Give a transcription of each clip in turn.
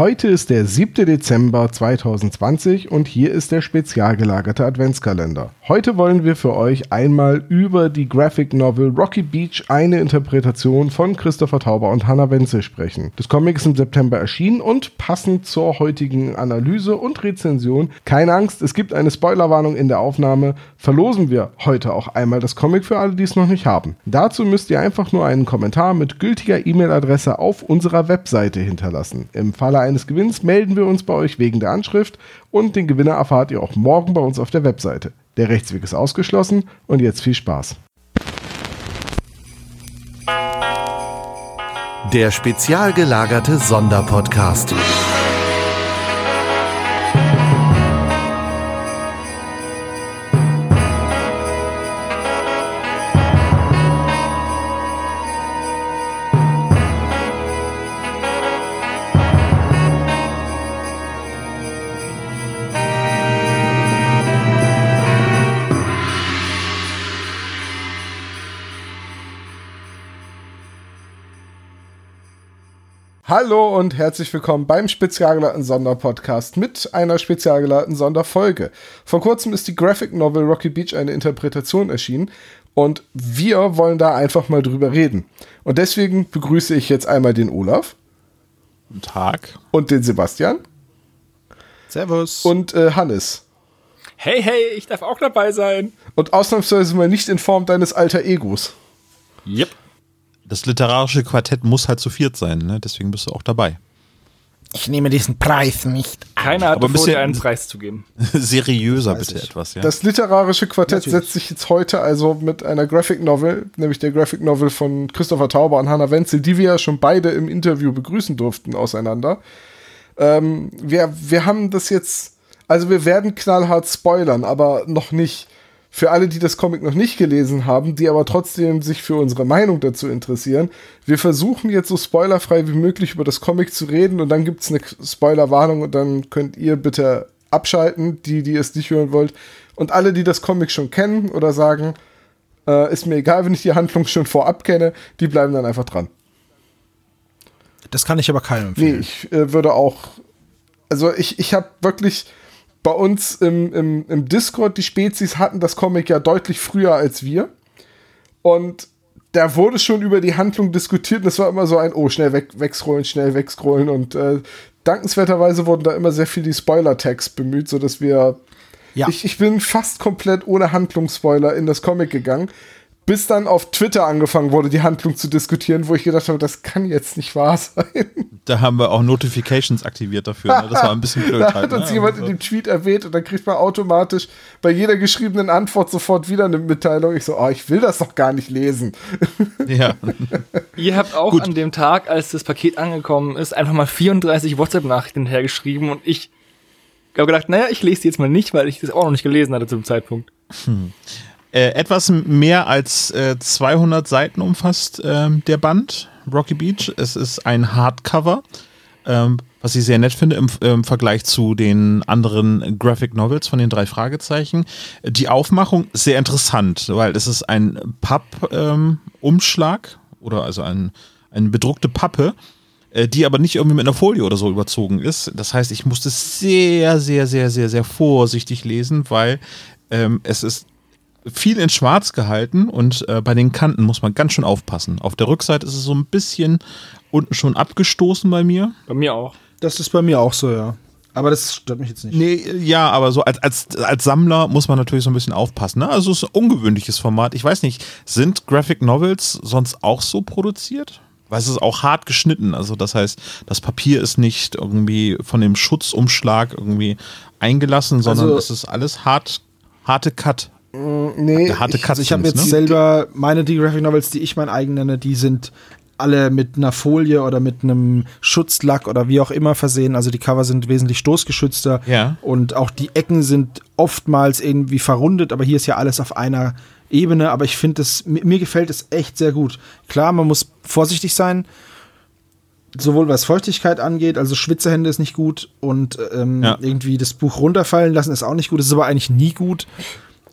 Heute ist der 7. Dezember 2020 und hier ist der spezial gelagerte Adventskalender. Heute wollen wir für euch einmal über die Graphic Novel Rocky Beach eine Interpretation von Christopher Tauber und Hannah Wenzel sprechen. Das Comic ist im September erschienen und passend zur heutigen Analyse und Rezension, keine Angst, es gibt eine Spoilerwarnung in der Aufnahme, verlosen wir heute auch einmal das Comic für alle, die es noch nicht haben. Dazu müsst ihr einfach nur einen Kommentar mit gültiger E-Mail-Adresse auf unserer Webseite hinterlassen. Im Falle eines Gewinns melden wir uns bei euch wegen der Anschrift und den Gewinner erfahrt ihr auch morgen bei uns auf der Webseite. Der Rechtsweg ist ausgeschlossen und jetzt viel Spaß. Der spezial gelagerte Sonderpodcast. Hallo und herzlich willkommen beim spezialgeladen Sonderpodcast mit einer spezialgeladen Sonderfolge. Vor kurzem ist die Graphic Novel Rocky Beach eine Interpretation erschienen und wir wollen da einfach mal drüber reden. Und deswegen begrüße ich jetzt einmal den Olaf. Guten Tag. Und den Sebastian. Servus. Und äh, Hannes. Hey, hey, ich darf auch dabei sein. Und ausnahmsweise mal nicht in Form deines alter Egos. Yep das literarische Quartett muss halt zu viert sein, ne? deswegen bist du auch dabei. Ich nehme diesen Preis nicht an. Keiner hat vor, dir einen Preis zu geben. seriöser bitte ich. etwas, ja. Das literarische Quartett Natürlich. setzt sich jetzt heute also mit einer Graphic Novel, nämlich der Graphic Novel von Christopher Tauber und Hannah Wenzel, die wir ja schon beide im Interview begrüßen durften, auseinander. Ähm, wir, wir haben das jetzt, also wir werden knallhart spoilern, aber noch nicht für alle, die das Comic noch nicht gelesen haben, die aber trotzdem sich für unsere Meinung dazu interessieren, wir versuchen jetzt so spoilerfrei wie möglich über das Comic zu reden und dann gibt es eine Spoilerwarnung und dann könnt ihr bitte abschalten, die, die es nicht hören wollt. Und alle, die das Comic schon kennen oder sagen, äh, ist mir egal, wenn ich die Handlung schon vorab kenne, die bleiben dann einfach dran. Das kann ich aber keinem empfehlen. Nee, ich äh, würde auch, also ich, ich habe wirklich bei uns im, im, im Discord, die Spezies hatten das Comic ja deutlich früher als wir. Und da wurde schon über die Handlung diskutiert und es war immer so ein, oh, schnell weg, wegscrollen, schnell wegscrollen. Und äh, dankenswerterweise wurden da immer sehr viel die Spoiler-Tags bemüht, sodass wir. Ja. Ich, ich bin fast komplett ohne Handlungsspoiler in das Comic gegangen bis dann auf Twitter angefangen wurde, die Handlung zu diskutieren, wo ich gedacht habe, das kann jetzt nicht wahr sein. Da haben wir auch Notifications aktiviert dafür. Ne? Das war ein bisschen blöd. da hat uns ne? jemand also. in dem Tweet erwähnt und dann kriegt man automatisch bei jeder geschriebenen Antwort sofort wieder eine Mitteilung. Ich so, oh, ich will das doch gar nicht lesen. Ja. Ihr habt auch Gut. an dem Tag, als das Paket angekommen ist, einfach mal 34 WhatsApp-Nachrichten hergeschrieben und ich habe gedacht, naja, ich lese die jetzt mal nicht, weil ich das auch noch nicht gelesen hatte zum Zeitpunkt. Hm. Äh, etwas mehr als äh, 200 Seiten umfasst äh, der Band Rocky Beach. Es ist ein Hardcover, ähm, was ich sehr nett finde im, im, Vergleich zu den anderen Graphic Novels von den drei Fragezeichen. Die Aufmachung sehr interessant, weil es ist ein Papp-Umschlag ähm, oder also ein, eine bedruckte Pappe äh, die aber nicht irgendwie mit einer Folie oder so überzogen ist. Das heißt, ich musste sehr, sehr, sehr, sehr, sehr vorsichtig lesen, weil ähm, es ist viel in Schwarz gehalten und äh, bei den Kanten muss man ganz schön aufpassen. Auf der Rückseite ist es so ein bisschen unten schon abgestoßen bei mir. Bei mir auch. Das ist bei mir auch so, ja. Aber das stört mich jetzt nicht. Nee, ja, aber so als, als, als Sammler muss man natürlich so ein bisschen aufpassen. Ne? Also es ist ein ungewöhnliches Format. Ich weiß nicht, sind Graphic Novels sonst auch so produziert? Weil es ist auch hart geschnitten. Also das heißt, das Papier ist nicht irgendwie von dem Schutzumschlag irgendwie eingelassen, sondern also, es ist alles hart, harte Cut. Mm, nee, harte ich, also ich habe jetzt ne? selber meine die Graphic Novels, die ich mein eigen nenne, die sind alle mit einer Folie oder mit einem Schutzlack oder wie auch immer versehen. Also die Cover sind wesentlich stoßgeschützter ja. und auch die Ecken sind oftmals irgendwie verrundet, aber hier ist ja alles auf einer Ebene. Aber ich finde es, mir gefällt es echt sehr gut. Klar, man muss vorsichtig sein, sowohl was Feuchtigkeit angeht, also Schwitzerhände ist nicht gut und ähm, ja. irgendwie das Buch runterfallen lassen ist auch nicht gut. Das ist aber eigentlich nie gut.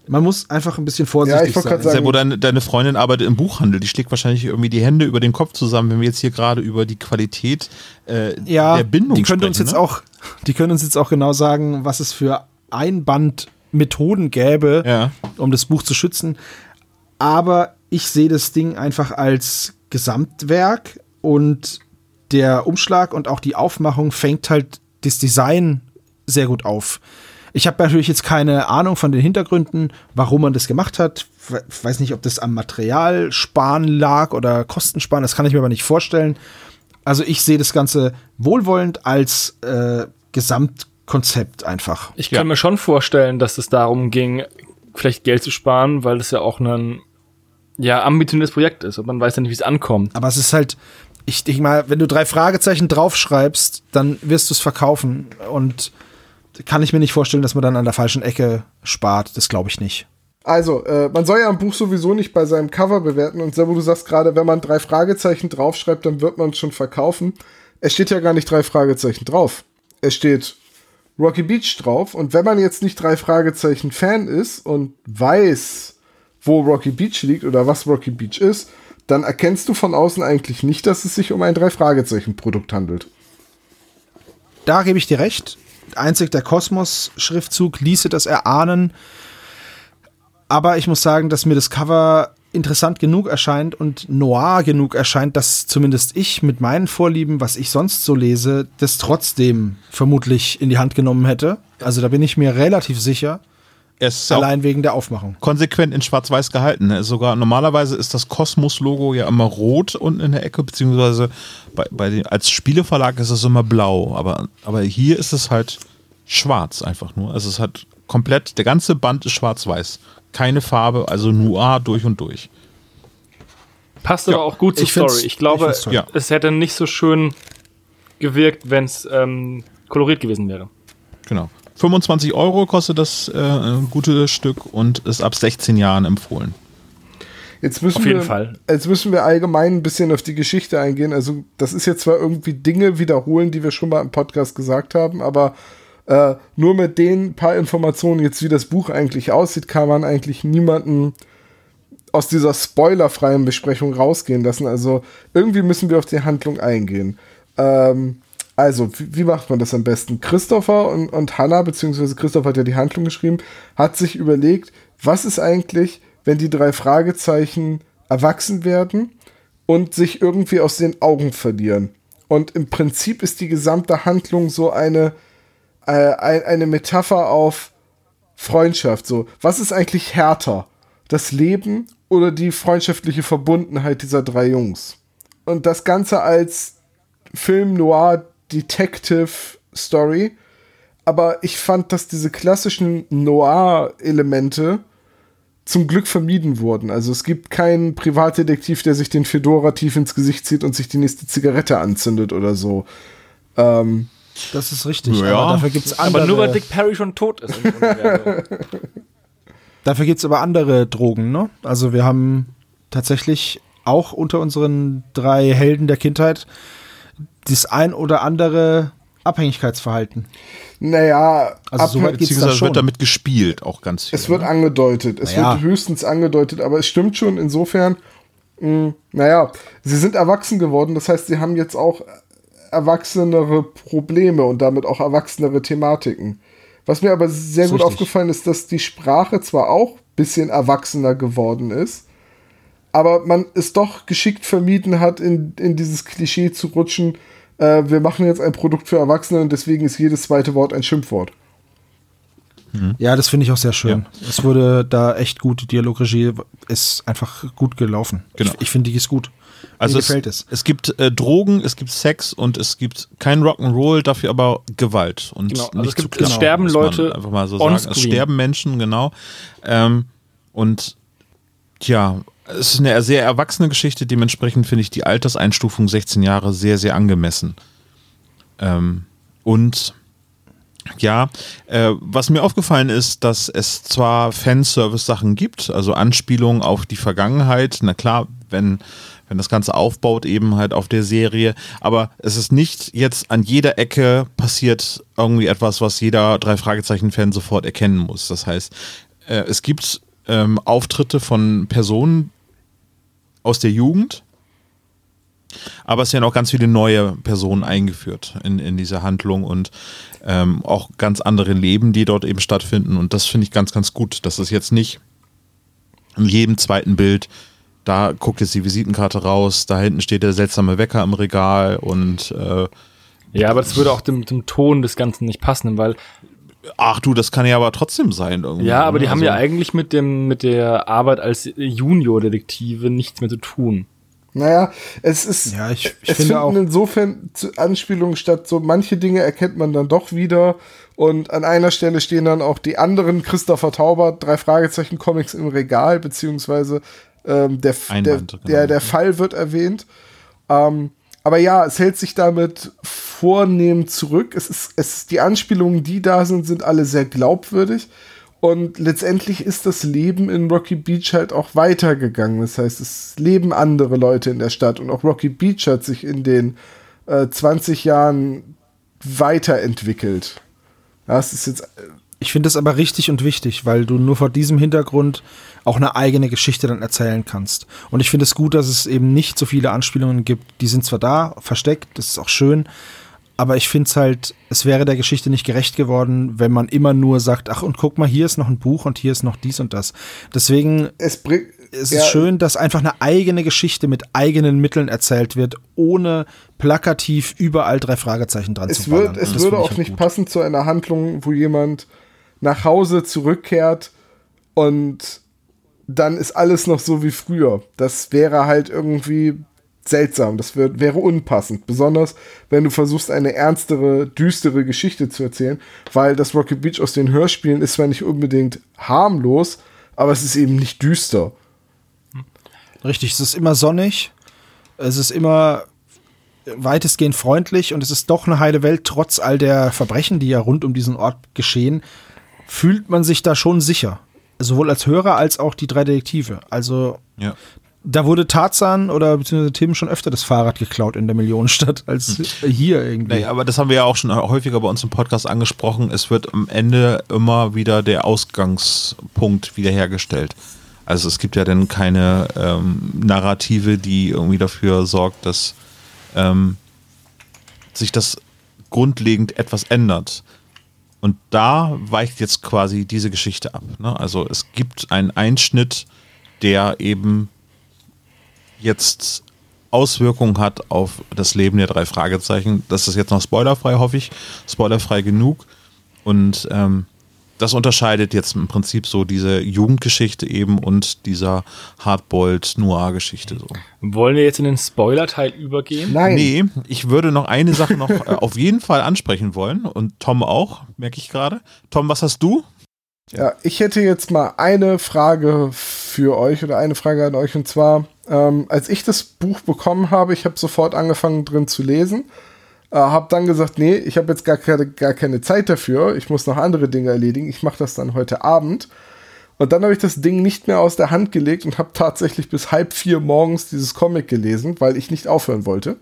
Man muss einfach ein bisschen vorsichtig Ja, ich wollte sein. sagen- Sehr, wo deine, deine Freundin arbeitet im Buchhandel, die schlägt wahrscheinlich irgendwie die Hände über den Kopf zusammen, wenn wir jetzt hier gerade über die Qualität äh, ja, der Bindung die können sprechen. uns jetzt ne? auch, die können uns jetzt auch genau sagen, was es für Einbandmethoden gäbe, Ja. um das Buch zu schützen. Aber ich sehe das Ding einfach als Gesamtwerk und der Umschlag und auch die Aufmachung fängt halt das Design sehr gut auf. Ich habe natürlich jetzt keine Ahnung von den Hintergründen, warum man das gemacht hat. We- Weiß nicht, ob das am Materialsparen lag oder Kostensparen, das kann ich mir aber nicht vorstellen. Also ich sehe das Ganze wohlwollend als äh, Gesamtkonzept einfach. Ich Ja. kann mir schon vorstellen, dass es darum ging, vielleicht Geld zu sparen, weil das ja auch ein ja, ambitioniertes Projekt ist und man weiß ja nicht, wie es ankommt. Aber es ist halt, ich denke mal, wenn du drei Fragezeichen draufschreibst, dann wirst du es verkaufen. Und kann ich mir nicht vorstellen, dass man dann an der falschen Ecke spart. Das glaube ich nicht. Also, äh, man soll ja ein Buch sowieso nicht bei seinem Cover bewerten. Und Sebo, du sagst gerade, wenn man drei Fragezeichen draufschreibt, dann wird man es schon verkaufen. Es steht ja gar nicht drei Fragezeichen drauf. Es steht Rocky Beach drauf. Und wenn man jetzt nicht drei Fragezeichen Fan ist und weiß, wo Rocky Beach liegt oder was Rocky Beach ist, dann erkennst du von außen eigentlich nicht, dass es sich um ein drei Fragezeichen Produkt handelt. Da gebe ich dir recht. Einzig der Kosmos-Schriftzug ließe das erahnen. Aber ich muss sagen, dass mir das Cover interessant genug erscheint und noir genug erscheint, dass zumindest ich mit meinen Vorlieben, was ich sonst so lese, das trotzdem vermutlich in die Hand genommen hätte. Also da bin ich mir relativ sicher, Es ja allein wegen der Aufmachung. konsequent in Schwarz-Weiß gehalten. Ne? Sogar normalerweise ist das Kosmos-Logo ja immer rot unten in der Ecke, beziehungsweise bei, bei den, als Spieleverlag ist es immer blau. Aber, aber hier ist es halt schwarz einfach nur. Es ist halt komplett, der ganze Band ist schwarz-weiß. Keine Farbe, also noir durch und durch. Passt aber auch gut zur ich Story. Ich ich glaube. Ja. es hätte nicht so schön gewirkt, wenn es ähm, koloriert gewesen wäre. Genau. 25 Euro kostet das äh, ein gutes Stück und ist ab 16 Jahren empfohlen. Jetzt müssen Auf jeden wir, Fall. Jetzt müssen wir allgemein ein bisschen auf die Geschichte eingehen. Also, das ist jetzt zwar irgendwie Dinge wiederholen, die wir schon mal im Podcast gesagt haben, aber äh, nur mit den paar Informationen, jetzt wie das Buch eigentlich aussieht, kann man eigentlich niemanden aus dieser spoilerfreien Besprechung rausgehen lassen. Also, irgendwie müssen wir auf die Handlung eingehen. Ähm, also, wie, wie macht man das am besten? Christopher und, und Hannah, beziehungsweise Christopher hat ja die Handlung geschrieben, hat sich überlegt, was ist eigentlich, wenn die drei Fragezeichen erwachsen werden und sich irgendwie aus den Augen verlieren. Und im Prinzip ist die gesamte Handlung so eine, äh, ein, eine Metapher auf Freundschaft. So, was ist eigentlich härter? Das Leben oder die freundschaftliche Verbundenheit dieser drei Jungs? Und das Ganze als Film Noir Detective Story. Aber ich fand, dass diese klassischen Noir-Elemente zum Glück vermieden wurden. Also es gibt keinen Privatdetektiv, der sich den Fedora tief ins Gesicht zieht und sich die nächste Zigarette anzündet oder so. Ähm, Das ist richtig. Ja. Aber dafür gibt es andere. Aber nur weil Dick Perry schon tot ist. Dafür gibt es aber andere Drogen, ne? Also wir haben tatsächlich auch unter unseren drei Helden der Kindheit das ein oder andere Abhängigkeitsverhalten. naja, Also so weit geht's da Beziehungsweise schon. wird damit gespielt, auch ganz viel. es wird ne? angedeutet. Es Naja. wird höchstens angedeutet, aber es stimmt schon insofern, mh, naja, sie sind erwachsen geworden. Das heißt, sie haben jetzt auch erwachsenere Probleme und damit auch erwachsenere Thematiken. Was mir aber sehr gut richtig. aufgefallen ist, dass die Sprache zwar auch ein bisschen erwachsener geworden ist, aber man es doch geschickt vermieden hat, in, in dieses Klischee zu rutschen, äh, wir machen jetzt ein Produkt für Erwachsene und deswegen ist jedes zweite Wort ein Schimpfwort. Ja, das finde ich auch sehr schön. Es wurde da echt gut, die Dialogregie ist einfach gut gelaufen. Genau. Ich, ich finde, die ist gut. Also Mir es, gefällt es. es gibt äh, Drogen, es gibt Sex und es gibt kein Rock'n'Roll, dafür aber Gewalt. Und Genau, also nicht es gibt- zu knapp, es sterben Leute Einfach mal so sagen. Es sterben Menschen, genau. Ähm, und tja, es ist eine sehr erwachsene Geschichte, dementsprechend finde ich die Alterseinstufung 16 Jahre sehr, sehr angemessen. Ähm, und ja, äh, was mir aufgefallen ist, dass es zwar Fanservice-Sachen gibt, also Anspielungen auf die Vergangenheit, na klar, wenn, wenn das Ganze aufbaut, eben halt auf der Serie, aber es ist nicht jetzt an jeder Ecke passiert irgendwie etwas, was jeder drei Fragezeichen-Fan sofort erkennen muss. Das heißt, äh, es gibt ähm, Auftritte von Personen aus der Jugend, aber es werden auch ganz viele neue Personen eingeführt in, in diese Handlung und ähm, auch ganz andere Leben, die dort eben stattfinden. Und das finde ich ganz, ganz gut. Das ist jetzt nicht in jedem zweiten Bild, da guckt jetzt die Visitenkarte raus, da hinten steht der seltsame Wecker im Regal und äh, Ja, aber das würde auch dem, dem Ton des Ganzen nicht passen, weil ach du, das kann ja aber trotzdem sein. Irgendwie, Ja, aber die ne? haben Also- ja eigentlich mit dem mit der Arbeit als Junior-Detektive nichts mehr zu tun. Naja, es ist. Ja, ich- ich es finde finden auch- insofern Anspielungen statt. So manche Dinge erkennt man dann doch wieder. Und an einer Stelle stehen dann auch die anderen Christopher Taubert, drei Fragezeichen Comics im Regal, beziehungsweise ähm, der, der, Einband, genau. der, der Fall wird erwähnt. Ähm, aber ja, es hält sich damit vornehm zurück. Es ist, es, die Anspielungen, die da sind, sind alle sehr glaubwürdig. Und letztendlich ist das Leben in Rocky Beach halt auch weitergegangen. Das heißt, es leben andere Leute in der Stadt. Und auch Rocky Beach hat sich in den äh, 20 Jahren weiterentwickelt. Das ist jetzt. Ich finde das aber richtig und wichtig, weil du nur vor diesem Hintergrund auch eine eigene Geschichte dann erzählen kannst. Und ich finde es gut, dass es eben nicht so viele Anspielungen gibt. Die sind zwar da, versteckt, das ist auch schön, aber ich finde es halt, es wäre der Geschichte nicht gerecht geworden, wenn man immer nur sagt, ach und guck mal, hier ist noch ein Buch und hier ist noch dies und das. Deswegen Es es ja, ist schön, dass einfach eine eigene Geschichte mit eigenen Mitteln erzählt wird, ohne plakativ überall drei Fragezeichen dran Es, zu ballern. wird, es das würde auch halt nicht gut. passen zu einer Handlung, wo jemand nach Hause zurückkehrt und dann ist alles noch so wie früher. Das wäre halt irgendwie seltsam. Das wär, wäre unpassend. Besonders, wenn du versuchst, eine ernstere, düstere Geschichte zu erzählen, weil das Rocket Beach aus den Hörspielen ist zwar nicht unbedingt harmlos, aber es ist eben nicht düster. Richtig, es ist immer sonnig, es ist immer weitestgehend freundlich und es ist doch eine heile Welt, trotz all der Verbrechen, die ja rund um diesen Ort geschehen, fühlt man sich da schon sicher. Sowohl als Hörer als auch die drei Detektive. Also Ja. da wurde Tarzan oder beziehungsweise Tim schon öfter das Fahrrad geklaut in der Millionenstadt als hier irgendwie. Nee, aber das haben wir ja auch schon häufiger bei uns im Podcast angesprochen. Es wird am Ende immer wieder der Ausgangspunkt wiederhergestellt. Also es gibt ja dann keine ähm, Narrative, die irgendwie dafür sorgt, dass ähm, sich das grundlegend etwas ändert. Und da weicht jetzt quasi diese Geschichte ab. Ne? Also es gibt einen Einschnitt, der eben jetzt Auswirkungen hat auf das Leben der drei Fragezeichen. Das ist jetzt noch spoilerfrei, hoffe ich. Spoilerfrei genug. Und ähm, das unterscheidet jetzt im Prinzip so diese Jugendgeschichte eben und dieser Hardboiled Noir-Geschichte so. Wollen wir jetzt in den Spoiler-Teil übergehen? Nein. Nee, ich würde noch eine Sache noch äh, auf jeden Fall ansprechen wollen und Tom auch, merke ich gerade. Tom, was hast du? Ja, ich hätte jetzt mal eine Frage für euch oder eine Frage an euch und zwar, ähm, als ich das Buch bekommen habe, ich habe sofort angefangen drin zu lesen, äh, habe dann gesagt, nee, ich habe jetzt gar keine, gar keine Zeit dafür, ich muss noch andere Dinge erledigen, ich mache das dann heute Abend. Und dann habe ich das Ding nicht mehr aus der Hand gelegt und habe tatsächlich bis halb vier morgens dieses Comic gelesen, weil ich nicht aufhören wollte.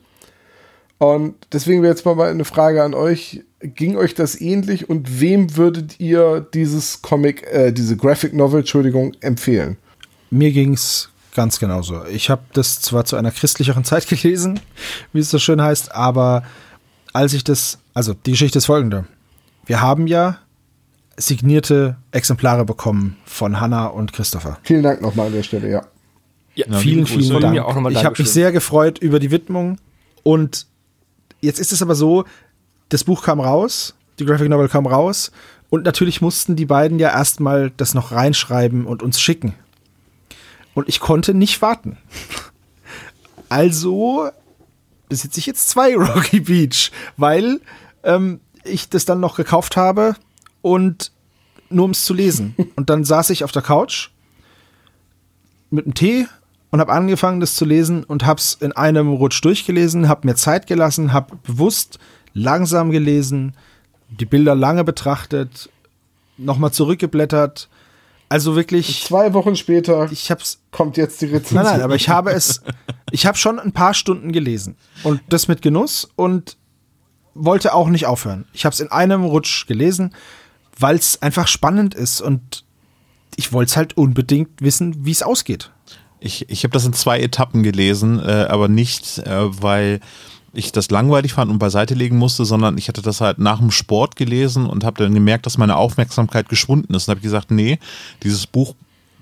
Und deswegen wäre jetzt mal eine Frage an euch. Ging euch das ähnlich und wem würdet ihr dieses Comic, äh, diese Graphic Novel, Entschuldigung, empfehlen? Mir ging's ganz genauso. Ich habe das zwar zu einer christlicheren Zeit gelesen, wie es so schön heißt, aber als ich das, also die Geschichte ist folgende. Wir haben ja signierte Exemplare bekommen von Hannah und Christopher. Vielen Dank nochmal an der Stelle, ja. Ja, vielen, vielen Von Dank. mir auch nochmal ich habe mich sehr gefreut über die Widmung und jetzt ist es aber so, das Buch kam raus, die Graphic Novel kam raus und natürlich mussten die beiden ja erstmal das noch reinschreiben und uns schicken. Und ich konnte nicht warten. Also besitze ich jetzt zwei Rocky Beach, weil ähm, ich das dann noch gekauft habe und nur um es zu lesen. Und dann saß ich auf der Couch mit einem Tee und habe angefangen, das zu lesen und habe es in einem Rutsch durchgelesen, habe mir Zeit gelassen, habe bewusst langsam gelesen, die Bilder lange betrachtet, nochmal zurückgeblättert. Also wirklich, Zwei Wochen später ich hab's. kommt jetzt die Rezension. Nein, nein, aber ich habe es, ich habe schon ein paar Stunden gelesen und das mit Genuss und wollte auch nicht aufhören. Ich habe es in einem Rutsch gelesen, weil es einfach spannend ist und ich wollte es halt unbedingt wissen, wie es ausgeht. Ich, ich habe das in zwei Etappen gelesen, äh, aber nicht, äh, weil ich das langweilig fand und beiseite legen musste, sondern ich hatte das halt nach dem Sport gelesen und habe dann gemerkt, dass meine Aufmerksamkeit geschwunden ist. Und habe gesagt, nee, dieses Buch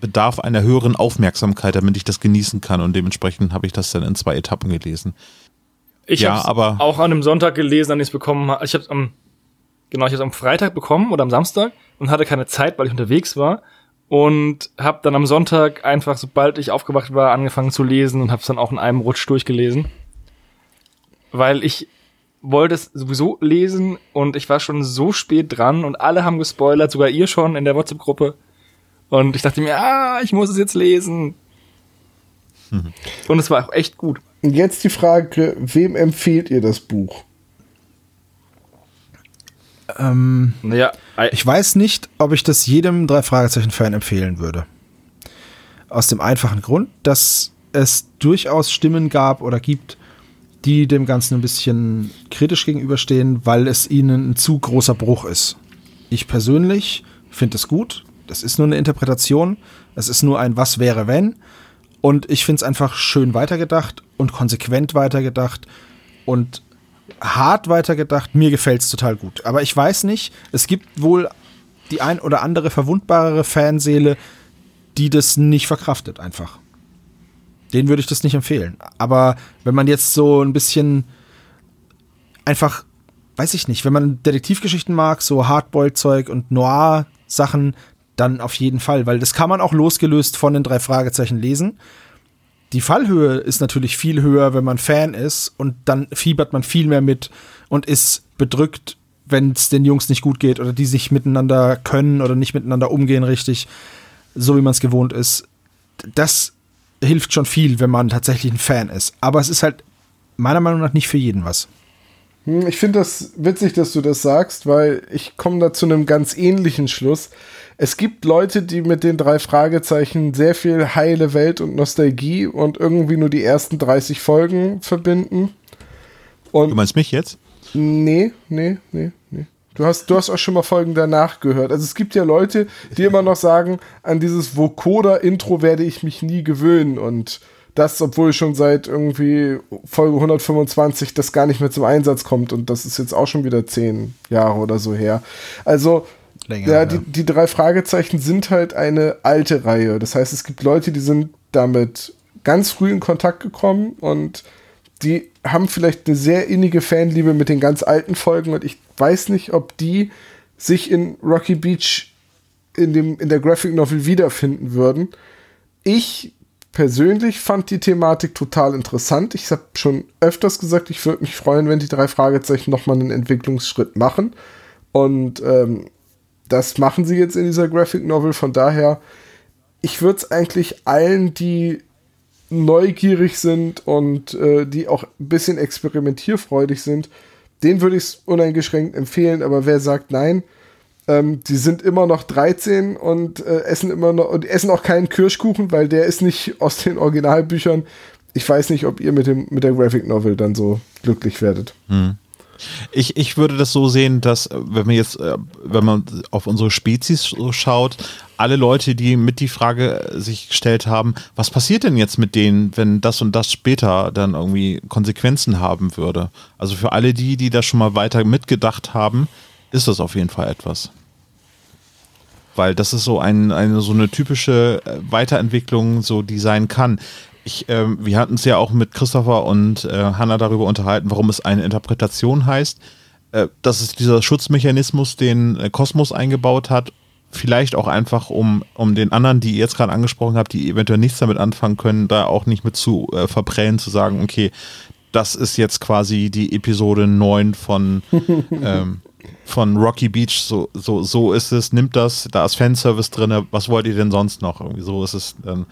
bedarf einer höheren Aufmerksamkeit, damit ich das genießen kann. Und dementsprechend habe ich das dann in zwei Etappen gelesen. Ich Ja, habe aber- auch an einem Sonntag gelesen, an dem ich es bekommen habe. Ich habe am genau, ich habe am Freitag bekommen oder am Samstag und hatte keine Zeit, weil ich unterwegs war und habe dann am Sonntag einfach, sobald ich aufgewacht war, angefangen zu lesen und habe es dann auch in einem Rutsch durchgelesen, weil ich wollte es sowieso lesen und ich war schon so spät dran und alle haben gespoilert, sogar ihr schon in der WhatsApp-Gruppe. Und ich dachte mir, ah, ich muss es jetzt lesen. Und es war auch echt gut. Und jetzt die Frage, wem empfehlt ihr das Buch? Ähm, Naja, ich weiß nicht, ob ich das jedem drei Fragezeichen-Fan empfehlen würde. Aus dem einfachen Grund, dass es durchaus Stimmen gab oder gibt, die dem Ganzen ein bisschen kritisch gegenüberstehen, weil es ihnen ein zu großer Bruch ist. Ich persönlich finde es gut. Das ist nur eine Interpretation. Es ist nur ein Was wäre wenn. Und ich finde es einfach schön weitergedacht und konsequent weitergedacht und hart weitergedacht. Mir gefällt es total gut. Aber ich weiß nicht, es gibt wohl die ein oder andere verwundbarere Fanseele, die das nicht verkraftet einfach. Den würde ich das nicht empfehlen. Aber wenn man jetzt so ein bisschen einfach, weiß ich nicht, wenn man Detektivgeschichten mag, so Hardboiled-Zeug und Noir-Sachen, dann auf jeden Fall, weil das kann man auch losgelöst von den drei Fragezeichen lesen. Die Fallhöhe ist natürlich viel höher, wenn man Fan ist und dann fiebert man viel mehr mit und ist bedrückt, wenn es den Jungs nicht gut geht oder die sich miteinander können oder nicht miteinander umgehen richtig, so wie man es gewohnt ist. Das hilft schon viel, wenn man tatsächlich ein Fan ist. Aber es ist halt meiner Meinung nach nicht für jeden was. Hm, Ich finde das witzig, dass du das sagst, weil ich komme da zu einem ganz ähnlichen Schluss. Es gibt Leute, die mit den drei Fragezeichen sehr viel heile Welt und Nostalgie und irgendwie nur die ersten 30 Folgen verbinden. Du Und meinst mich jetzt? nee, nee, nee, nee. Du hast, du hast auch schon mal Folgen danach gehört. Also es gibt ja Leute, die immer noch sagen, an dieses Vokoda-Intro werde ich mich nie gewöhnen. Und das, obwohl schon seit irgendwie Folge 125 das gar nicht mehr zum Einsatz kommt. Und das ist jetzt auch schon wieder zehn Jahre oder so her. Also, Länger, ja, ja. Die, die drei Fragezeichen sind halt eine alte Reihe. Das heißt, es gibt Leute, die sind damit ganz früh in Kontakt gekommen und die haben vielleicht eine sehr innige Fanliebe mit den ganz alten Folgen und ich weiß nicht, ob die sich in Rocky Beach in, dem, in der Graphic Novel wiederfinden würden. Ich persönlich fand die Thematik total interessant. Ich habe schon öfters gesagt, ich würde mich freuen, wenn die drei Fragezeichen nochmal einen Entwicklungsschritt machen. Und ähm, das machen sie jetzt in dieser Graphic Novel. Von daher, ich würde es eigentlich allen, die neugierig sind und äh, die auch ein bisschen experimentierfreudig sind, den würde ich es uneingeschränkt empfehlen. Aber wer sagt nein, ähm, die sind immer noch 13 und äh, essen immer noch und essen auch keinen Kirschkuchen, weil der ist nicht aus den Originalbüchern. Ich weiß nicht, ob ihr mit, dem, mit der Graphic Novel dann so glücklich werdet. Ich, ich würde das so sehen, dass, äh, wenn man jetzt, äh, wenn man auf unsere Spezies so schaut, alle Leute, die mit die Frage äh, sich gestellt haben, was passiert denn jetzt mit denen, wenn das und das später dann irgendwie Konsequenzen haben würde? Also für alle die, die da schon mal weiter mitgedacht haben, ist das auf jeden Fall etwas. Weil das ist so ein, eine so eine typische Weiterentwicklung, so die sein kann. Ich, ähm, wir hatten es ja auch mit Christopher und äh, Hannah darüber unterhalten, warum es eine Interpretation heißt. Äh, das ist dieser Schutzmechanismus, den äh, Kosmos eingebaut hat. Vielleicht auch einfach, um, um den anderen, die ihr jetzt gerade angesprochen habt, die eventuell nichts damit anfangen können, da auch nicht mit zu äh, verprellen, zu sagen, okay, das ist jetzt quasi die Episode 9 von, ähm, von Rocky Beach, so, so, so ist es, nimmt das, da ist Fanservice drin, was wollt ihr denn sonst noch? Irgendwie so ist es dann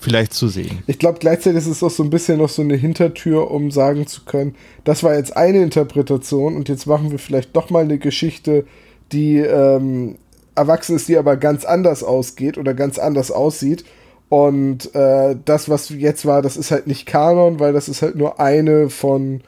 vielleicht zu sehen. Ich glaube, gleichzeitig ist es auch so ein bisschen noch so eine Hintertür, um sagen zu können, das war jetzt eine Interpretation und jetzt machen wir vielleicht doch mal eine Geschichte, die ähm, erwachsen ist, die aber ganz anders ausgeht oder ganz anders aussieht. Und äh, das, was jetzt war, das ist halt nicht Kanon, weil das ist halt nur eine von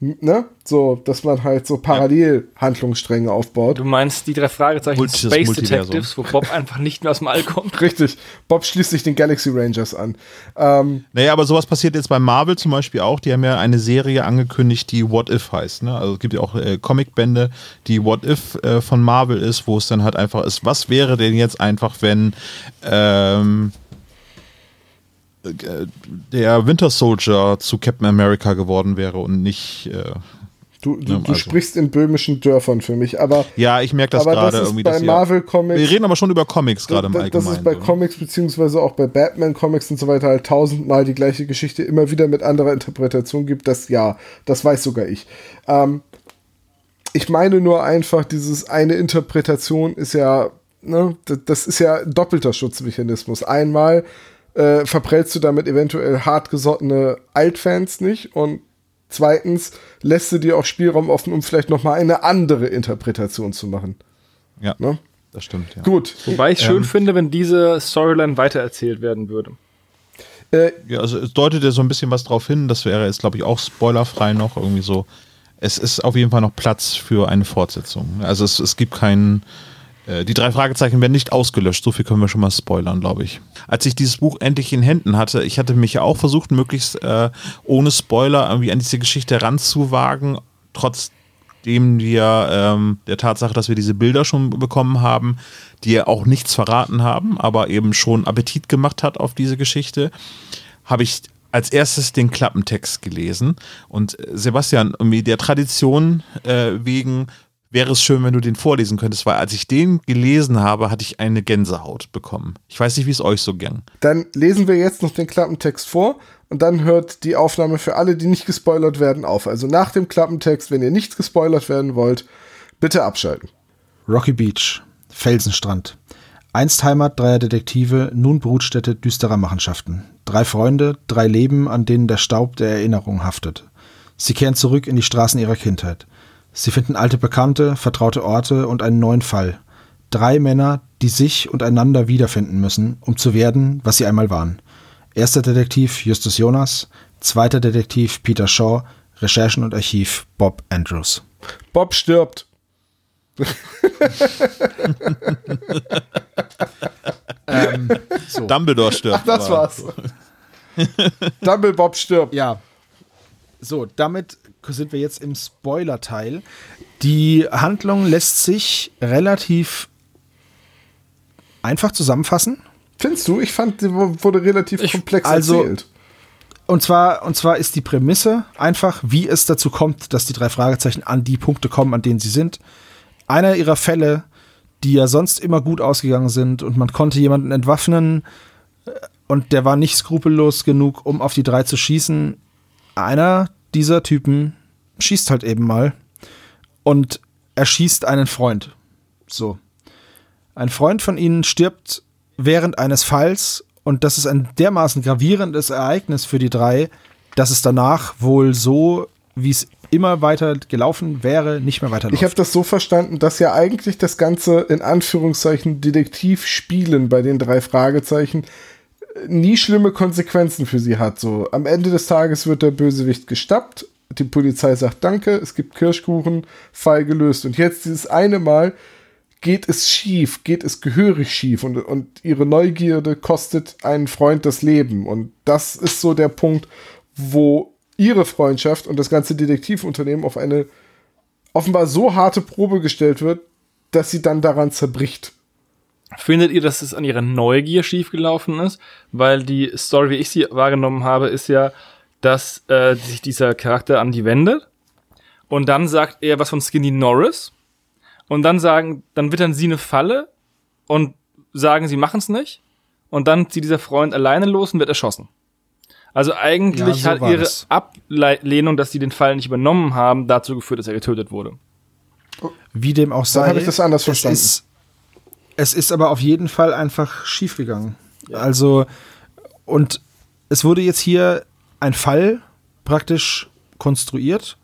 Ne? So, dass man halt so parallel Handlungsstränge aufbaut. Du meinst die drei Fragezeichen Multi- das Space Multiversum. Detectives, wo Bob einfach nicht mehr aus dem All kommt. Richtig. Bob schließt sich den Galaxy Rangers an. Ähm, Naja, aber sowas passiert jetzt bei Marvel zum Beispiel auch. Die haben ja eine Serie angekündigt, die What If heißt. Ne? Also es gibt ja auch äh, Comicbände, die What If äh, von Marvel ist, wo es dann halt einfach ist, was wäre denn jetzt einfach, wenn ähm, äh, der Winter Soldier zu Captain America geworden wäre und nicht. Äh, du du, Ja, du also. sprichst in böhmischen Dörfern für mich, aber, ja, ich merke das gerade irgendwie. bei Marvel Comics. wir reden aber schon über Comics gerade im Allgemeinen. das ist bei so, ne? Comics beziehungsweise auch bei Batman Comics und so weiter halt tausendmal die gleiche Geschichte immer wieder mit anderer Interpretation gibt. Das ja, das weiß sogar ich. Ähm, ich meine nur einfach, dieses eine Interpretation ist ja, ne, das, das ist ja ein doppelter Schutzmechanismus. Einmal äh, verprellst du damit eventuell hartgesottene Altfans nicht und zweitens lässt du dir auch Spielraum offen, um vielleicht nochmal eine andere Interpretation zu machen. Ja, Ne? das stimmt. Ja. Gut. Wobei ich schön finde, wenn diese Storyline weitererzählt werden würde. Äh, Ja, also es deutet ja so ein bisschen was drauf hin. Das wäre jetzt, glaube ich, auch spoilerfrei noch irgendwie so. Es ist auf jeden Fall noch Platz für eine Fortsetzung. Also es, es gibt keinen. Äh, die drei Fragezeichen werden nicht ausgelöscht. So viel können wir schon mal spoilern, glaube ich. Als ich dieses Buch endlich in Händen hatte, ich hatte mich ja auch versucht, möglichst äh, ohne Spoiler irgendwie an diese Geschichte ranzuwagen, trotzdem wir ähm, der Tatsache, dass wir diese Bilder schon bekommen haben, die ja auch nichts verraten haben, aber eben schon Appetit gemacht hat auf diese Geschichte, habe ich als erstes den Klappentext gelesen. Und äh, Sebastian, irgendwie der Tradition äh, wegen wäre es schön, wenn du den vorlesen könntest, weil als ich den gelesen habe, hatte ich eine Gänsehaut bekommen. Ich weiß nicht, wie es euch so ging. Dann lesen wir jetzt noch den Klappentext vor und dann hört die Aufnahme für alle, die nicht gespoilert werden, auf. Also nach dem Klappentext, wenn ihr nicht gespoilert werden wollt, bitte abschalten. Rocky Beach, Felsenstrand. Einst Heimat dreier Detektive, nun Brutstätte düsterer Machenschaften. Drei Freunde, drei Leben, an denen der Staub der Erinnerung haftet. Sie kehren zurück in die Straßen ihrer Kindheit. Sie finden alte Bekannte, vertraute Orte und einen neuen Fall. Drei Männer, die sich und einander wiederfinden müssen, um zu werden, was sie einmal waren. Erster Detektiv Justus Jonas, zweiter Detektiv Peter Shaw, Recherchen und Archiv Bob Andrews. Bob stirbt. So. Dumbledore stirbt. Ach, das war's. Dumble Bob stirbt. Ja. So, damit sind wir jetzt im Spoiler-Teil. Die Handlung lässt sich relativ einfach zusammenfassen. Findest du? Ich fand, die wurde relativ komplex also- erzählt. Und zwar, und zwar ist die Prämisse einfach, wie es dazu kommt, dass die drei Fragezeichen an die Punkte kommen, an denen sie sind. Einer ihrer Fälle, die ja sonst immer gut ausgegangen sind und man konnte jemanden entwaffnen äh, und der war nicht skrupellos genug, um auf die drei zu schießen. Einer dieser Typen schießt halt eben mal und erschießt einen Freund. So. Ein Freund von ihnen stirbt während eines Falls und das ist ein dermaßen gravierendes Ereignis für die drei, dass es danach wohl so, wie es immer weiter gelaufen wäre, nicht mehr weiterläuft. Ich habe das so verstanden, dass ja eigentlich das ganze in Anführungszeichen Detektivspielen bei den drei Fragezeichen nie schlimme Konsequenzen für sie hat. So am Ende des Tages wird der Bösewicht gestappt, die Polizei sagt Danke, es gibt Kirschkuchen, Fall gelöst. Und jetzt dieses eine Mal geht es schief, geht es gehörig schief und, und ihre Neugierde kostet einen Freund das Leben. Und das ist so der Punkt, wo ihre Freundschaft und das ganze Detektivunternehmen auf eine offenbar so harte Probe gestellt wird, dass sie dann daran zerbricht. Findet ihr, dass es an ihrer Neugier schiefgelaufen ist? Weil die Story, wie ich sie wahrgenommen habe, ist ja, dass äh, sich dieser Charakter an die wendet und dann sagt er was von Skinny Norris und dann sagen, dann wittern sie eine Falle und sagen, sie machen es nicht und dann zieht dieser Freund alleine los und wird erschossen. Also eigentlich Ja, so hat ihre das. Ablehnung, dass sie den Fall nicht übernommen haben, dazu geführt, dass er getötet wurde. Wie dem auch sei. habe ich das anders verstanden. Ist, es ist aber auf jeden Fall einfach schiefgegangen. Also, und es wurde jetzt hier ein Fall praktisch konstruiert,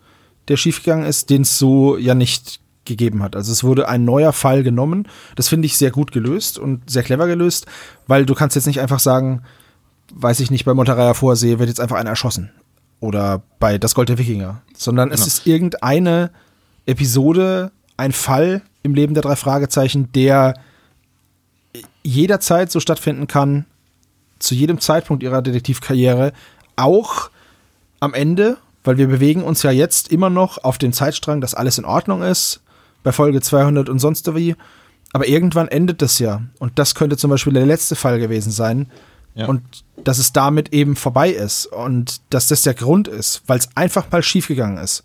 der schiefgegangen ist, den es so ja nicht gegeben hat. Also es wurde ein neuer Fall genommen. Das finde ich sehr gut gelöst und sehr clever gelöst, weil du kannst jetzt nicht einfach sagen, weiß ich nicht, bei Monterey Vorsee wird jetzt einfach einer erschossen. oder bei Das Gold der Wikinger, sondern es Genau. ist irgendeine Episode, ein Fall im Leben der drei Fragezeichen, der jederzeit so stattfinden kann, zu jedem Zeitpunkt ihrer Detektivkarriere, auch am Ende, weil wir bewegen uns ja jetzt immer noch auf dem Zeitstrang, dass alles in Ordnung ist, bei Folge 200 und sonst wie. Aber irgendwann endet das ja. Und das könnte zum Beispiel der letzte Fall gewesen sein. Ja. Und dass es damit eben vorbei ist. Und dass das der Grund ist, weil es einfach mal schiefgegangen ist.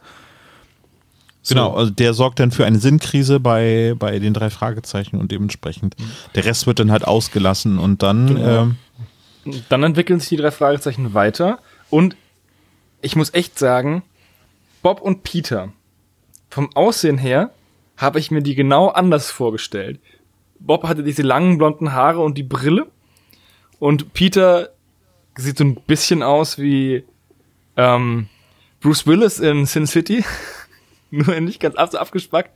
Genau, also der sorgt dann für eine Sinnkrise bei, bei den drei Fragezeichen und dementsprechend der Rest wird dann halt ausgelassen und dann ähm, Dann entwickeln sich die drei Fragezeichen weiter und ich muss echt sagen, Bob und Peter, vom Aussehen her habe ich mir die genau anders vorgestellt. Bob hatte diese langen blonden Haare und die Brille und Peter sieht so ein bisschen aus wie ähm, Bruce Willis in Sin City, nur nicht ganz ab, so abgespackt.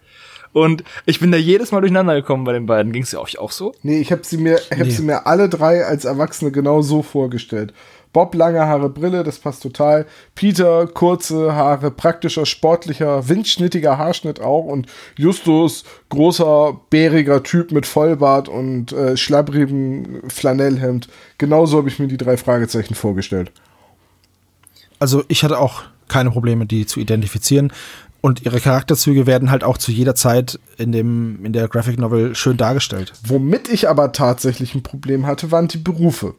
Und ich bin da jedes Mal durcheinander gekommen bei den beiden. Ging es ja euch auch so? Nee, ich habe sie, mir, ich hab Nee. sie mir alle drei als Erwachsene genau so vorgestellt. Bob, lange Haare, Brille, das passt total. Peter, kurze Haare, praktischer, sportlicher, windschnittiger Haarschnitt auch. Und Justus, großer, bäriger Typ mit Vollbart und äh, schlabbrigem Flanellhemd. Genauso habe ich mir die drei Fragezeichen vorgestellt. Also ich hatte auch keine Probleme, die zu identifizieren. Und ihre Charakterzüge werden halt auch zu jeder Zeit in, dem, in der Graphic Novel schön dargestellt. Womit ich aber tatsächlich ein Problem hatte, waren die Berufe.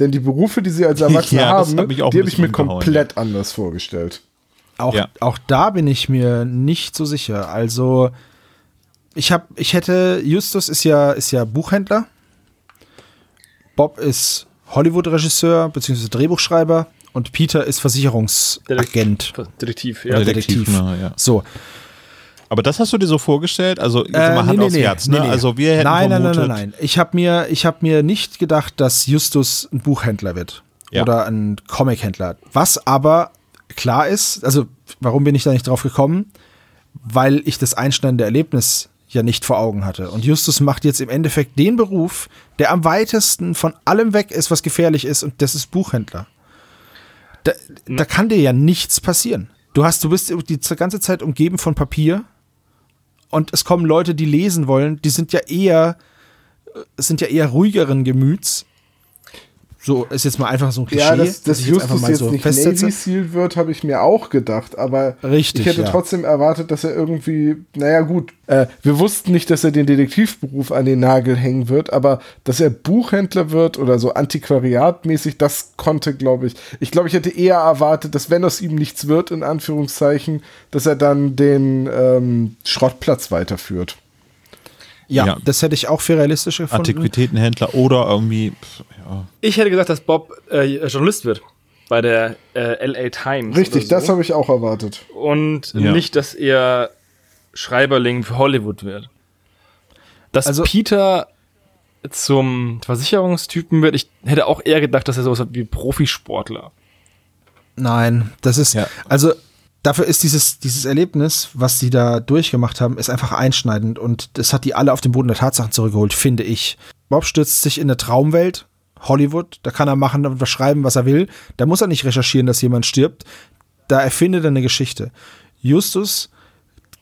Denn die Berufe, die sie als Erwachsene Ja, haben, ein die habe ich mir komplett anders vorgestellt. Auch, Ja. auch da bin ich mir nicht so sicher. Also ich habe, ich hätte, Justus ist ja, ist ja Buchhändler. Bob ist Hollywood-Regisseur bzw. Drehbuchschreiber und Peter ist Versicherungsagent. Detektiv, Ja, ja. Detektiv, ne, ja. So, Aber das hast du dir so vorgestellt? Also Äh, mal Hand nee, aufs nee, Herz, nee, ne? nee. Also wir hätten nein, nein, nein, vermutet, nein, nein. Ich habe mir, ich hab mir nicht gedacht, dass Justus ein Buchhändler wird. Ja. Oder ein Comichändler. Was aber klar ist, also warum bin ich da nicht drauf gekommen? Weil ich das einschneidende Erlebnis ja nicht vor Augen hatte. Und Justus macht jetzt im Endeffekt den Beruf, der am weitesten von allem weg ist, was gefährlich ist, und das ist Buchhändler. Da, da kann dir ja nichts passieren. Du hast, du bist die ganze Zeit umgeben von Papier und es kommen Leute, die lesen wollen, die sind ja eher, äh, sind ja eher ruhigeren Gemüts. So ist jetzt mal einfach so ein Klischee. Ja, dass, dass Justus jetzt so nicht festsetze. Navy Seal wird, habe ich mir auch gedacht. Aber Richtig, ich hätte ja. trotzdem erwartet, dass er irgendwie, naja gut, äh, wir wussten nicht, dass er den Detektivberuf an den Nagel hängen wird, aber dass er Buchhändler wird oder so antiquariatmäßig, das konnte, glaube ich, ich glaube, ich hätte eher erwartet, dass wenn aus ihm nichts wird, in Anführungszeichen, dass er dann den ähm, Schrottplatz weiterführt. Ja, Ja. das hätte ich auch für realistisch gefunden. Antiquitätenhändler oder irgendwie, pff, ja. Ich hätte gesagt, dass Bob äh, Journalist wird bei der äh, LA Times. Richtig, oder das so. habe ich auch erwartet. Und Ja. nicht, dass er Schreiberling für Hollywood wird. Dass Also- Peter zum Versicherungstypen wird, ich hätte auch eher gedacht, dass er sowas hat wie Profisportler. Nein, das ist, Ja. also dafür ist dieses, dieses Erlebnis, was sie da durchgemacht haben, ist einfach einschneidend und das hat die alle auf den Boden der Tatsachen zurückgeholt, finde ich. Bob stürzt sich in eine Traumwelt, Hollywood, da kann er machen und schreiben, was er will. Da muss er nicht recherchieren, dass jemand stirbt. Da erfindet er eine Geschichte. Justus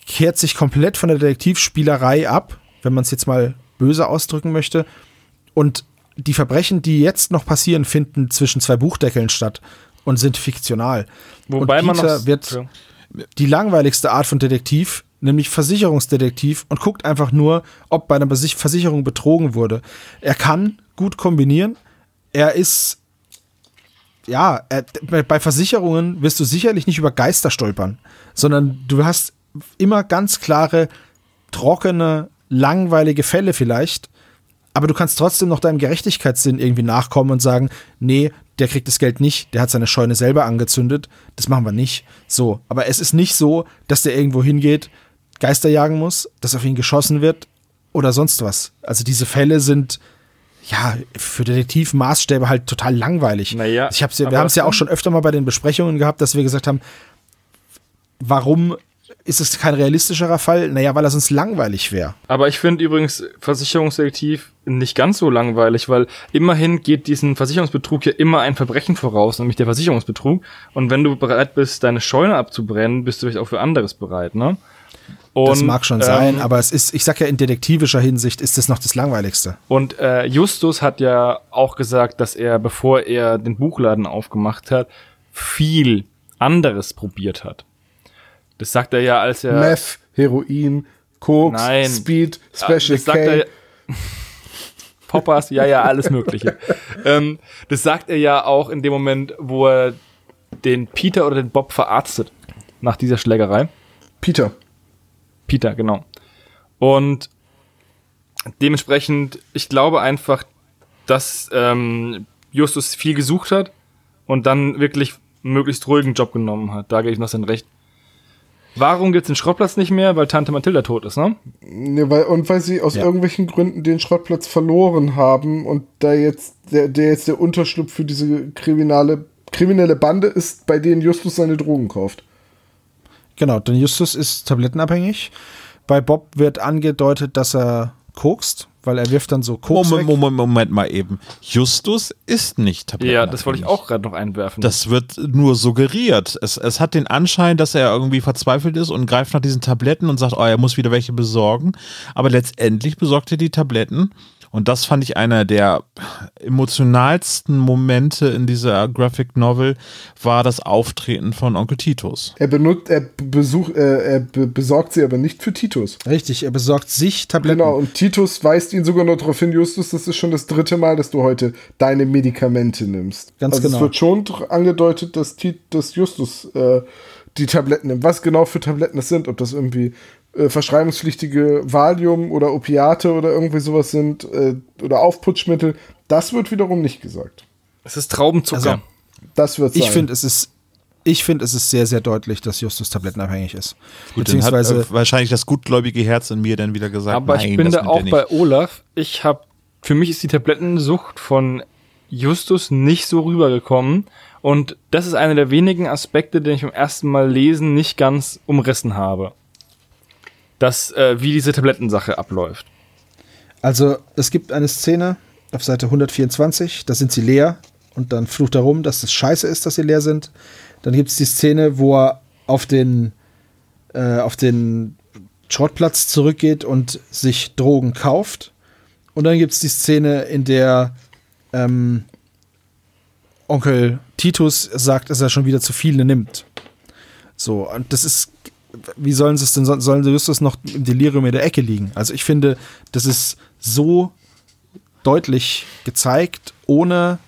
kehrt sich komplett von der Detektivspielerei ab, wenn man es jetzt mal böse ausdrücken möchte. Und die Verbrechen, die jetzt noch passieren, finden zwischen zwei Buchdeckeln statt und sind fiktional. Wobei und man Peter noch wird Ja. die langweiligste Art von Detektiv, nämlich Versicherungsdetektiv und guckt einfach nur, ob bei einer Versicherung betrogen wurde. Er kann gut kombinieren. Er ist ja, er, bei- bei Versicherungen wirst du sicherlich nicht über Geister stolpern, sondern du hast immer ganz klare, trockene, langweilige Fälle vielleicht, aber du kannst trotzdem noch deinem Gerechtigkeitssinn irgendwie nachkommen und sagen, nee, der kriegt das Geld nicht, der hat seine Scheune selber angezündet, das machen wir nicht. So, aber es ist nicht so, dass der irgendwo hingeht, Geister jagen muss, dass auf ihn geschossen wird oder sonst was. Also diese Fälle sind ja für Detektivmaßstäbe halt total langweilig. Naja, ich hab's ja, wir haben es ja auch schon öfter mal bei den Besprechungen gehabt, dass wir gesagt haben, warum ist es kein realistischerer Fall? Naja, weil er sonst langweilig wäre. Aber ich finde übrigens Versicherungsdetektiv nicht ganz so langweilig, weil immerhin geht diesen Versicherungsbetrug ja immer ein Verbrechen voraus, nämlich der Versicherungsbetrug. Und wenn du bereit bist, deine Scheune abzubrennen, bist du vielleicht auch für anderes bereit, ne? Und, das mag schon sein, ähm, aber es ist, ich sag ja, in detektivischer Hinsicht ist es noch das Langweiligste. Und äh, Justus hat ja auch gesagt, dass er, bevor er den Buchladen aufgemacht hat, viel anderes probiert hat. Das sagt er ja, als er. Meth, Heroin, Koks, Nein. Speed, Special das sagt K. er, Poppers, ja, ja, alles Mögliche. ähm, das sagt er ja auch in dem Moment, wo er den Peter oder den Bob verarztet. Nach dieser Schlägerei. Peter. Peter, genau. Und dementsprechend, ich glaube einfach, dass ähm, Justus viel gesucht hat und dann wirklich möglichst ruhigen Job genommen hat. Da gebe ich noch sein Recht. Warum gibt's den Schrottplatz nicht mehr? Weil Tante Mathilda tot ist, ne? Ne, weil, und weil sie aus Ja. irgendwelchen Gründen den Schrottplatz verloren haben und da jetzt der, der jetzt der Unterschlupf für diese kriminale, kriminelle Bande ist, bei denen Justus seine Drogen kauft. Genau, denn Justus ist tablettenabhängig. Bei Bob wird angedeutet, dass er kokst, weil er wirft dann so Koks Moment, weg. Moment, Moment mal eben. Justus ist nicht Tabletten. Ja, das wollte ich auch gerade noch einwerfen. Das wird nur suggeriert. Es, es hat den Anschein, dass er irgendwie verzweifelt ist und greift nach diesen Tabletten und sagt, oh, er muss wieder welche besorgen. Aber letztendlich besorgt er die Tabletten. Und das fand ich einer der emotionalsten Momente in dieser Graphic Novel, war das Auftreten von Onkel Titus. Er benutzt, er besucht, äh, er be besorgt sie aber nicht für Titus. Richtig, er besorgt sich Tabletten. Genau, und Titus weist ihn sogar noch darauf hin, Justus, das ist schon das dritte Mal, dass du heute deine Medikamente nimmst. Ganz also genau. Es wird schon angedeutet, dass, Ti- dass Justus äh, die Tabletten nimmt. Was genau für Tabletten das sind, ob das irgendwie äh, verschreibungspflichtige Valium oder Opiate oder irgendwie sowas sind äh, oder Aufputschmittel, das wird wiederum nicht gesagt. es ist Traubenzucker. Also, Das wird Ich sein. finde, es ist, ich finde, es ist sehr, sehr deutlich, dass Justus tablettenabhängig ist. Gut, dann hat Beziehungsweise, äh, wahrscheinlich das gutgläubige Herz in mir dann wieder gesagt, Aber nein, ich bin da auch bei Olaf. Ich habe, für mich ist die Tablettensucht von Justus nicht so rübergekommen. Und das ist einer der wenigen Aspekte, den ich beim ersten Mal lesen nicht ganz umrissen habe. Das, äh, wie diese Tablettensache abläuft. also es gibt eine Szene auf Seite 124, da sind sie leer und dann flucht er rum, dass das scheiße ist, dass sie leer sind. Dann gibt es die Szene, wo er auf den, äh, auf den Schrottplatz zurückgeht und sich Drogen kauft. Und dann gibt es die Szene, in der ähm, Onkel Titus sagt, dass er schon wieder zu viele nimmt. So, und das ist, wie sollen sie es denn, son- sollen sie Justus noch im Delirium in der Ecke liegen? Also ich finde, das ist so deutlich gezeigt, ohne,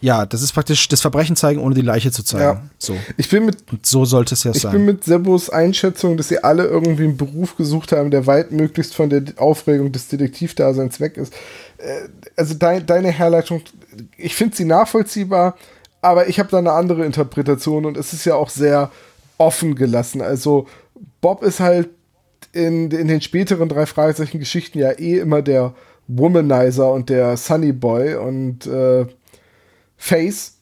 ja, das ist praktisch das Verbrechen zeigen, ohne die Leiche zu zeigen. Ja. So. ich bin mit Und so sollte es ja Ich sein. bin mit Sebos Einschätzung, dass sie alle irgendwie einen Beruf gesucht haben, der weit möglichst von der Aufregung des Detektivdaseins weg ist. Äh, Also dein, deine Herleitung, ich finde sie nachvollziehbar, aber ich habe da eine andere Interpretation und es ist ja auch sehr offen gelassen. Also Bob ist halt in, in den späteren drei Fragezeichen Geschichten ja eh immer der Womanizer und der Sunny Boy und äh, Face.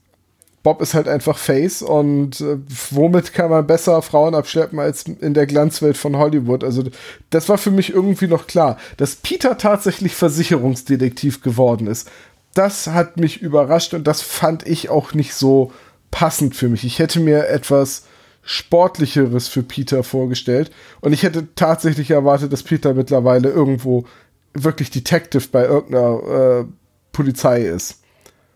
Bob ist halt einfach Face und äh, womit kann man besser Frauen abschleppen als in der Glanzwelt von Hollywood? Also das war für mich irgendwie noch klar. Dass Peter tatsächlich Versicherungsdetektiv geworden ist, das hat mich überrascht und das fand ich auch nicht so passend für mich. Ich hätte mir etwas sportlicheres für Peter vorgestellt und ich hätte tatsächlich erwartet, dass Peter mittlerweile irgendwo wirklich Detective bei irgendeiner äh, Polizei ist.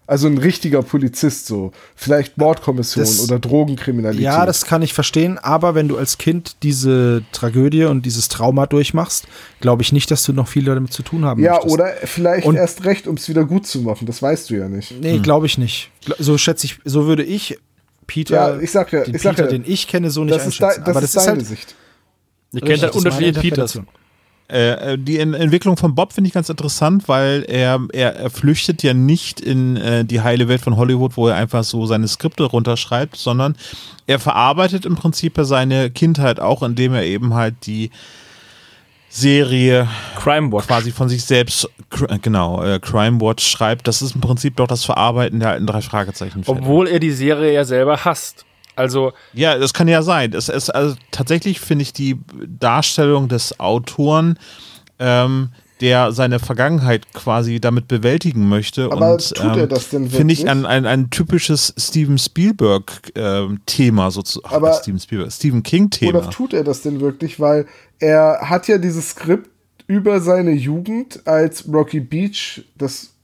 Also ein richtiger Polizist so. Vielleicht Mordkommission Das- oder Drogenkriminalität. Ja, das kann ich verstehen, aber wenn du als Kind diese Tragödie und dieses Trauma durchmachst, glaube ich nicht, dass du noch viel damit zu tun haben ja, möchtest. oder vielleicht Und- erst recht, um es wieder gut zu machen. Das weißt du ja nicht. Nee, glaube ich nicht. So schätze ich, so würde ich Peter, Ja, ich sag ja- den ich sag Peter, ja, den ich kenne, so nicht Das ist, dein, einschätzen. das aber ist das ist deine halt Sicht. Ihr Richtig, kennt halt ist unterschiedliche Peters. Interpretation. Äh, die en Entwicklung von Bob finde ich ganz interessant, weil er, er, er flüchtet ja nicht in äh, die heile Welt von Hollywood, wo er einfach so seine Skripte runterschreibt, sondern er verarbeitet im Prinzip ja seine Kindheit auch, indem er eben halt die Serie Crime Watch. quasi von sich selbst, äh, genau, äh, Crime Watch schreibt. Das ist im Prinzip doch das Verarbeiten der alten drei Fragezeichen. Obwohl er die Serie ja selber hasst. Also Ja, das kann ja sein. Es ist also tatsächlich finde ich die Darstellung des Autoren, ähm, der seine Vergangenheit quasi damit bewältigen möchte. Aber und, tut er ähm, das denn Finde ich ein, ein, ein typisches Steven Spielberg-Thema sozusagen. Aber- Steven Spielberg, Stephen King-Thema. Oder tut er das denn wirklich? Weil er hat ja dieses Skript über seine Jugend als Rocky Beach, das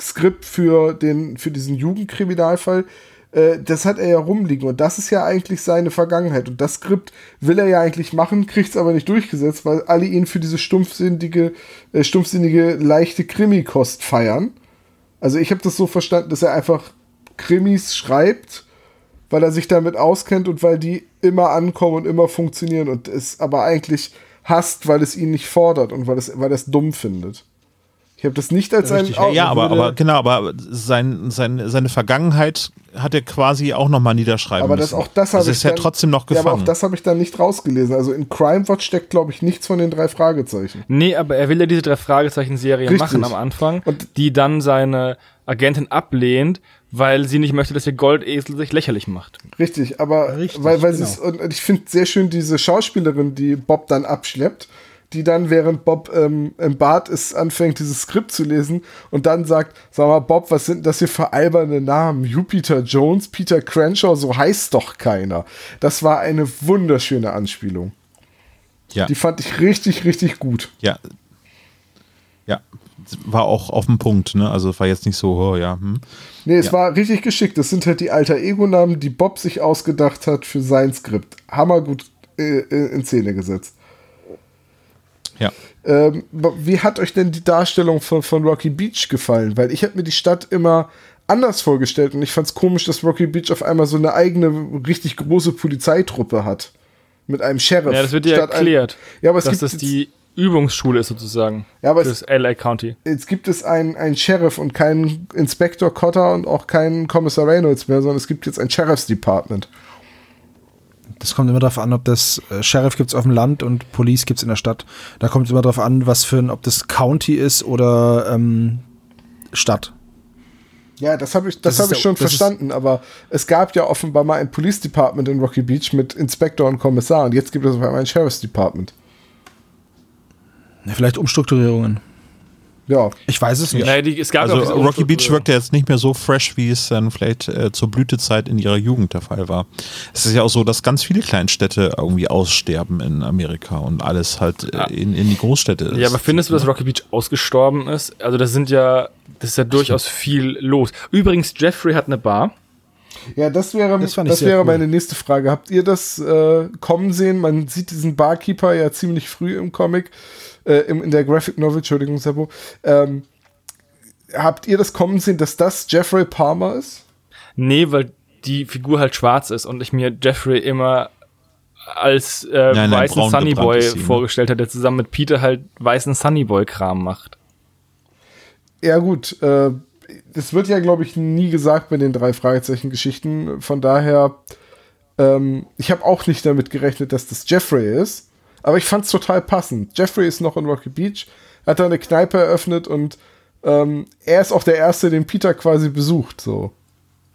Skript für, den, für diesen Jugendkriminalfall, äh, das hat er ja rumliegen. Und das ist ja eigentlich seine Vergangenheit. Und das Skript will er ja eigentlich machen, kriegt es aber nicht durchgesetzt, weil alle ihn für diese stumpfsinnige, äh, stumpfsinnige, leichte Krimikost feiern. Also ich habe das so verstanden, dass er einfach Krimis schreibt, weil er sich damit auskennt und weil die immer ankommen und immer funktionieren und es aber eigentlich hasst, weil es ihn nicht fordert und weil es, weil es dumm findet. Ich habe das nicht als Richtig, ein ja, aber, aber genau, aber sein, sein, seine Vergangenheit hat er quasi auch nochmal niederschreiben aber das müssen. auch das habe also ich ist ja dann- trotzdem noch Ja, aber auch gefangen. das habe ich dann nicht rausgelesen. Also in Crime Watch steckt glaube ich nichts von den drei Fragezeichen. Nee, aber er will ja diese drei Fragezeichen-Serie machen am Anfang, Und- die dann seine Agentin ablehnt, weil sie nicht möchte, dass ihr Goldesel sich lächerlich macht. Richtig, aber Richtig, weil, weil genau. und ich finde sehr schön diese Schauspielerin, die Bob dann abschleppt, die dann während Bob ähm, im Bad ist anfängt dieses Skript zu lesen und dann sagt, sag mal Bob, was sind das hier für alberne Namen? Jupiter Jones, Peter Crenshaw, so heißt doch keiner. Das war eine wunderschöne Anspielung. ja, Die fand ich richtig richtig gut. ja. Ja, war auch auf dem Punkt, ne? Also war jetzt nicht so, oh, ja. Hm. Nee, es Ja. war richtig geschickt. Das sind halt die alter Ego-Namen, die Bob sich ausgedacht hat für sein Skript. Hammergut äh, äh, in Szene gesetzt. Ja. Ähm, wie hat euch denn die Darstellung von, von Rocky Beach gefallen? Weil ich habe mir die Stadt immer anders vorgestellt und ich fand es komisch, dass Rocky Beach auf einmal so eine eigene, richtig große Polizeitruppe hat. Mit einem Sheriff. Ja, das wird ja Statt ein- erklärt, ja, aber es dass gibt das die Übungsschule ist sozusagen. Ja, aber fürs es- LA County. jetzt gibt es einen, einen Sheriff und keinen Inspektor Cotter und auch keinen Kommissar Reynolds mehr, sondern es gibt jetzt ein Sheriff's Department. Das kommt immer darauf an, ob das äh, Sheriff gibt es auf dem Land und Police gibt es in der Stadt. Da kommt es immer darauf an, was für ein, ob das County ist oder ähm, Stadt. Ja, das habe ich, das Das hab ich der- schon ist- verstanden, aber es gab ja offenbar mal ein Police Department in Rocky Beach mit Inspektor und Kommissar und jetzt gibt es auf einmal ein Sheriff's Department. Ja, vielleicht Umstrukturierungen. Ja, Ich weiß es nicht. Naja, die, es gab Also Rocky Beach wirkt ja jetzt nicht mehr so fresh, wie es dann vielleicht äh, zur Blütezeit in ihrer Jugend der Fall war. Es ist ja auch so, dass ganz viele Kleinstädte irgendwie aussterben in Amerika und alles halt äh, in, in die Großstädte ist. Ja, aber findest du, dass Rocky Beach ausgestorben ist? Also das sind ja, das ist ja durchaus viel los. Übrigens, Jeffrey hat eine Bar. ja, das wäre, Das das, fand ich sehr wäre cool. meine nächste Frage. Habt ihr das äh, kommen sehen? Man sieht diesen Barkeeper ja ziemlich früh im Comic, äh, in der Graphic Novel, Entschuldigung, Sabo. Ähm, habt ihr das kommen sehen, dass das Jeffrey Palmer ist? Nee, weil die Figur halt schwarz ist und ich mir Jeffrey immer als äh, Nein, nein, weißen sie, ne? vorgestellt hat, der zusammen mit Peter halt weißen Sunnyboy-Kram macht. Ja, gut. Äh, das wird ja, glaube ich, nie gesagt bei den drei Fragezeichen-Geschichten. Von daher, ähm, ich habe auch nicht damit gerechnet, dass das Jeffrey ist. Aber ich fand es total passend. Jeffrey ist noch in Rocky Beach, hat da eine Kneipe eröffnet und ähm, er ist auch der Erste, den Peter quasi besucht. So.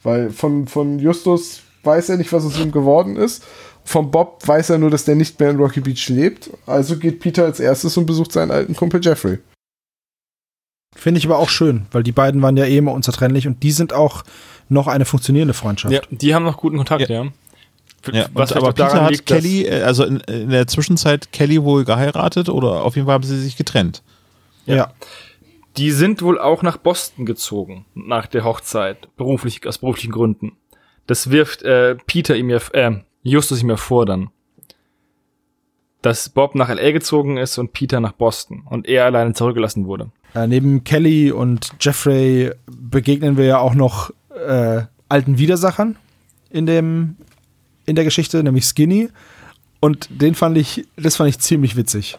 Weil von, von Justus weiß er nicht, was aus ihm geworden ist. Von Bob weiß er nur, dass der nicht mehr in Rocky Beach lebt. Also geht Peter als erstes und besucht seinen alten Kumpel Jeffrey. Finde ich aber auch schön, weil die beiden waren ja eh immer unzertrennlich und die sind auch noch eine funktionierende Freundschaft. Ja, die haben noch guten Kontakt, ja. F- Ja, Was und, vielleicht aber Peter hat liegt, Kelly, äh, also in, in der Zwischenzeit Kelly wohl geheiratet oder auf jeden Fall haben sie sich getrennt. ja. Die sind wohl auch nach Boston gezogen nach der Hochzeit, beruflich aus beruflichen Gründen. Das wirft äh, Peter ihm ja, äh, Justus ihm ja vor dann, dass Bob nach LA gezogen ist und Peter nach Boston und er alleine zurückgelassen wurde. Äh, neben Kelly und Jeffrey begegnen wir ja auch noch äh, alten Widersachern in dem in der Geschichte, nämlich Skinny. Und den fand ich, das fand ich ziemlich witzig.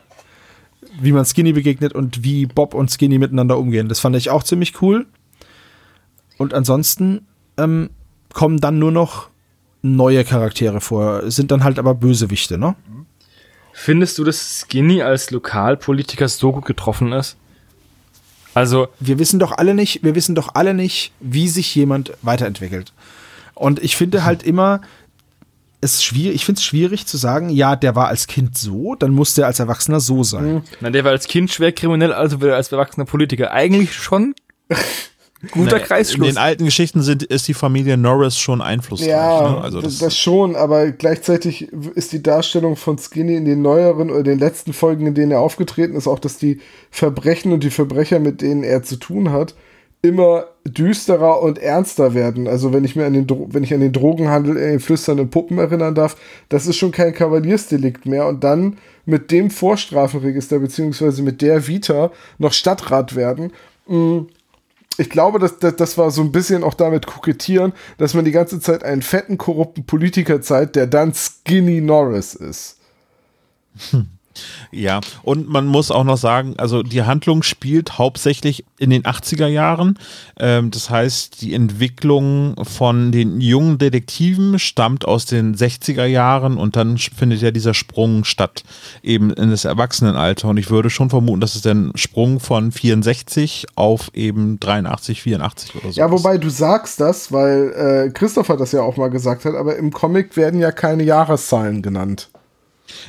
Wie man Skinny begegnet und wie Bob und Skinny miteinander umgehen. Das fand ich auch ziemlich cool. Und ansonsten ähm, kommen dann nur noch neue Charaktere vor, sind dann halt aber Bösewichte, ne? Findest du, dass Skinny als Lokalpolitiker so gut getroffen ist? Also, wir wissen doch alle nicht, wir wissen doch alle nicht, wie sich jemand weiterentwickelt. Und ich finde halt immer, es schwierig, ich finde es schwierig zu sagen, ja, der war als Kind so, dann muss der als Erwachsener so sein. Na, der war als Kind schwer kriminell, also wird er als erwachsener Politiker. Eigentlich schon guter Nee, Kreisschluss. In den alten Geschichten sind, ist die Familie Norris schon einflussreich. Ja, ne? also das, das, das schon, aber gleichzeitig ist die Darstellung von Skinny in den neueren oder den letzten Folgen, in denen er aufgetreten ist, auch, dass die Verbrechen und die Verbrecher, mit denen er zu tun hat, immer düsterer und ernster werden. Also wenn ich mir an den, Dro wenn ich an den Drogenhandel in den flüsternden Puppen erinnern darf, das ist schon kein Kavaliersdelikt mehr und dann mit dem Vorstrafenregister beziehungsweise mit der Vita noch Stadtrat werden. mh, ich glaube, dass, dass das war so ein bisschen auch damit kokettieren, dass man die ganze Zeit einen fetten, korrupten Politiker zeigt, der dann Skinny Norris ist. Ja, und man muss auch noch sagen, also die Handlung spielt hauptsächlich in den 80er Jahren. Ähm, das heißt, die Entwicklung von den jungen Detektiven stammt aus den 60er Jahren und dann findet ja dieser Sprung statt, eben in das Erwachsenenalter. Und ich würde schon vermuten, dass es der Sprung von 64 auf eben 83, 84 oder so Ja, wobei du sagst das, weil äh, Christopher das ja auch mal gesagt hat, aber im Comic werden ja keine Jahreszahlen genannt.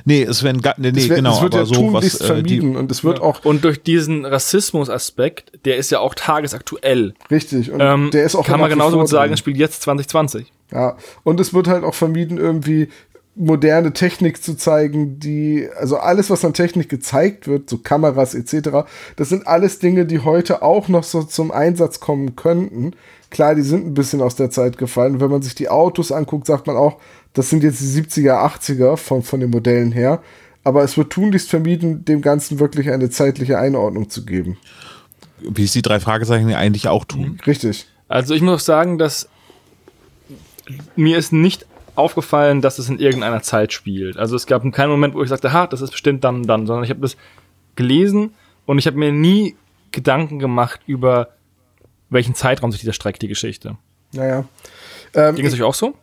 Nee, es werden gar, nee, wird, genau, es wird aber ja so tunlichst was äh, die, vermieden und es wird auch Und durch diesen Rassismusaspekt, der ist ja auch tagesaktuell. richtig und Ähm, der ist auch kann man genauso gut sagen, es spielt jetzt 2020. Ja, und es wird halt auch vermieden, irgendwie moderne Technik zu zeigen, die, also alles, was an Technik gezeigt wird, so Kameras etc., das sind alles Dinge, die heute auch noch so zum Einsatz kommen könnten. Klar, die sind ein bisschen aus der Zeit gefallen. Wenn man sich die Autos anguckt, sagt man auch, das sind jetzt die 70er, 80er von, von den Modellen her. Aber es wird tunlichst vermieden, dem Ganzen wirklich eine zeitliche Einordnung zu geben. wie es die drei Fragezeichen ja eigentlich auch tun. Richtig. Also ich muss auch sagen, dass mir ist nicht aufgefallen, dass es in irgendeiner Zeit spielt. Also es gab keinen Moment, wo ich sagte, ha, das ist bestimmt dann und dann, sondern ich habe das gelesen und ich habe mir nie Gedanken gemacht über welchen Zeitraum sich dieser streckt, die Geschichte. Naja. Ähm, Ging es euch auch so?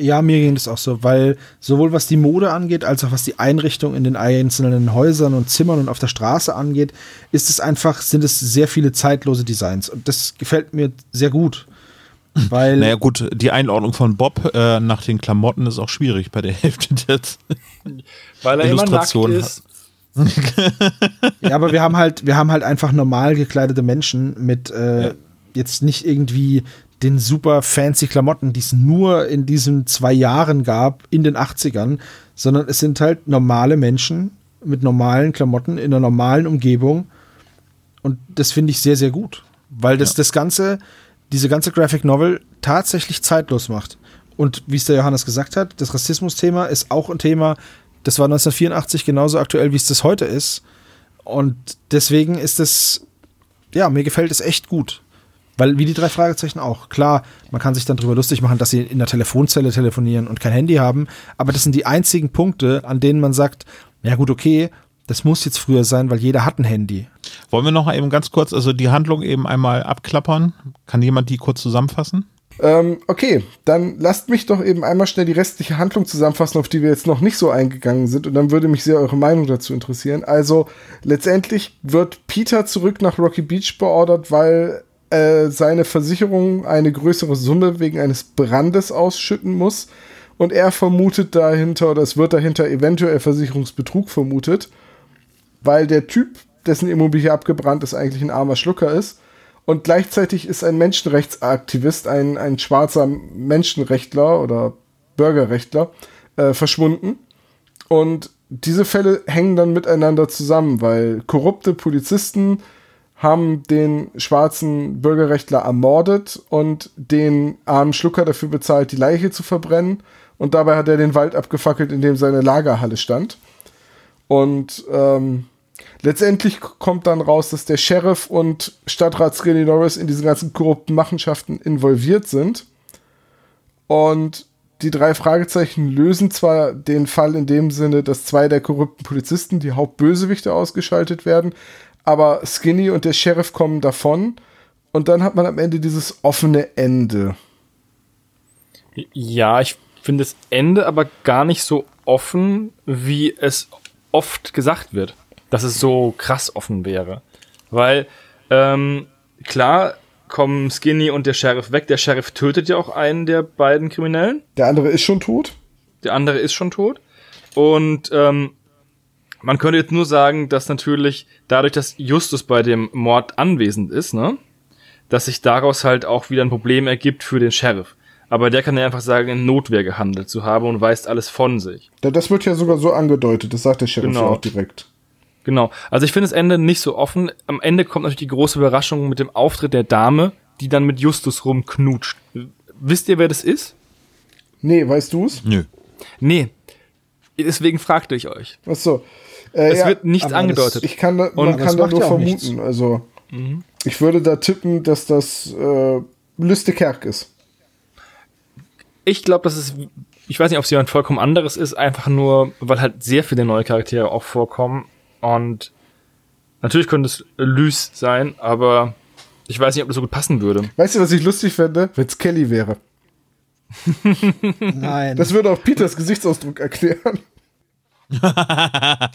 Ja, mir ging das auch so, weil sowohl was die Mode angeht, als auch was die Einrichtung in den einzelnen Häusern und Zimmern und auf der Straße angeht, ist es einfach, sind es sehr viele zeitlose Designs. Und das gefällt mir sehr gut. Weil, Naja gut, die Einordnung von Bob äh, nach den Klamotten ist auch schwierig bei der Hälfte der Weil er immer nackt Illustration ist. ja, aber wir haben halt, wir haben halt einfach normal gekleidete Menschen mit äh, Ja. jetzt nicht irgendwie den super fancy Klamotten, die es nur in diesen zwei Jahren gab, in den 80ern, sondern es sind halt normale Menschen mit normalen Klamotten in einer normalen Umgebung. Und das finde ich sehr, sehr gut. Weil das das Ganze, diese ganze Graphic Novel tatsächlich zeitlos macht. Und wie es der Johannes gesagt hat, das Rassismus-Thema ist auch ein Thema, das war 1984 genauso aktuell, wie es das heute ist. Und deswegen ist es, ja, mir gefällt es echt gut. Weil, wie die drei Fragezeichen auch. Klar, man kann sich dann drüber lustig machen, dass sie in der Telefonzelle telefonieren und kein Handy haben. Aber das sind die einzigen Punkte, an denen man sagt, ja gut, okay, das muss jetzt früher sein, weil jeder hat ein Handy. Wollen wir noch mal eben ganz kurz, also die Handlung eben einmal abklappern? Kann jemand die kurz zusammenfassen? Ähm, okay, dann lasst mich doch eben einmal schnell die restliche Handlung zusammenfassen, auf die wir jetzt noch nicht so eingegangen sind. Und dann würde mich sehr eure Meinung dazu interessieren. Also, letztendlich wird Peter zurück nach Rocky Beach beordert, weil äh, seine Versicherung eine größere Summe wegen eines Brandes ausschütten muss. Und er vermutet dahinter, oder es wird dahinter eventuell Versicherungsbetrug vermutet, weil der Typ, dessen Immobilie abgebrannt ist, eigentlich ein armer Schlucker ist. Und gleichzeitig ist ein Menschenrechtsaktivist, ein, ein schwarzer Menschenrechtler oder Bürgerrechtler, äh, verschwunden. Und diese Fälle hängen dann miteinander zusammen, weil korrupte Polizisten haben den schwarzen Bürgerrechtler ermordet und den armen Schlucker dafür bezahlt, die Leiche zu verbrennen. Und dabei hat er den Wald abgefackelt, in dem seine Lagerhalle stand. Und ähm, letztendlich kommt dann raus, dass der Sheriff und Stadtrat Skinny Norris in diese ganzen korrupten Machenschaften involviert sind. Und die drei Fragezeichen lösen zwar den Fall in dem Sinne, dass zwei der korrupten Polizisten, die Hauptbösewichte, ausgeschaltet werden, aber Skinny und der Sheriff kommen davon. Und dann hat man am Ende dieses offene Ende. Ja, ich finde das Ende aber gar nicht so offen, wie es oft gesagt wird, dass es so krass offen wäre. Weil, ähm, klar, kommen Skinny und der Sheriff weg. Der Sheriff tötet ja auch einen der beiden Kriminellen. Der andere ist schon tot. Der andere ist schon tot. Und ähm, man könnte jetzt nur sagen, dass natürlich dadurch, dass Justus bei dem Mord anwesend ist, ne, dass sich daraus halt auch wieder ein Problem ergibt für den Sheriff. Aber der kann ja einfach sagen, in Notwehr gehandelt zu haben und weist alles von sich. Da- Das wird ja sogar so angedeutet, das sagt der Sheriff Genau. ja auch direkt. Genau. Also ich finde das Ende nicht so offen. Am Ende kommt natürlich die große Überraschung mit dem Auftritt der Dame, die dann mit Justus rumknutscht. Wisst ihr, wer das ist? Nee, weißt du's? Nö. Nee. Deswegen fragte ich euch. Achso. Äh, Es wird nichts angedeutet. Ich kann da, man kann da nur ja vermuten. nichts. Also, Mhm. ich würde da tippen, dass das äh, Lüste Kerk ist. Ich glaube, dass es, ich weiß nicht, ob es jemand vollkommen anderes ist, einfach nur, weil halt sehr viele neue Charaktere auch vorkommen. Und natürlich könnte es Lys sein, aber ich weiß nicht, ob das so gut passen würde. Weißt du, was ich lustig fände? Wenn es Kelly wäre. Nein. Das würde auch Peters Gesichtsausdruck erklären.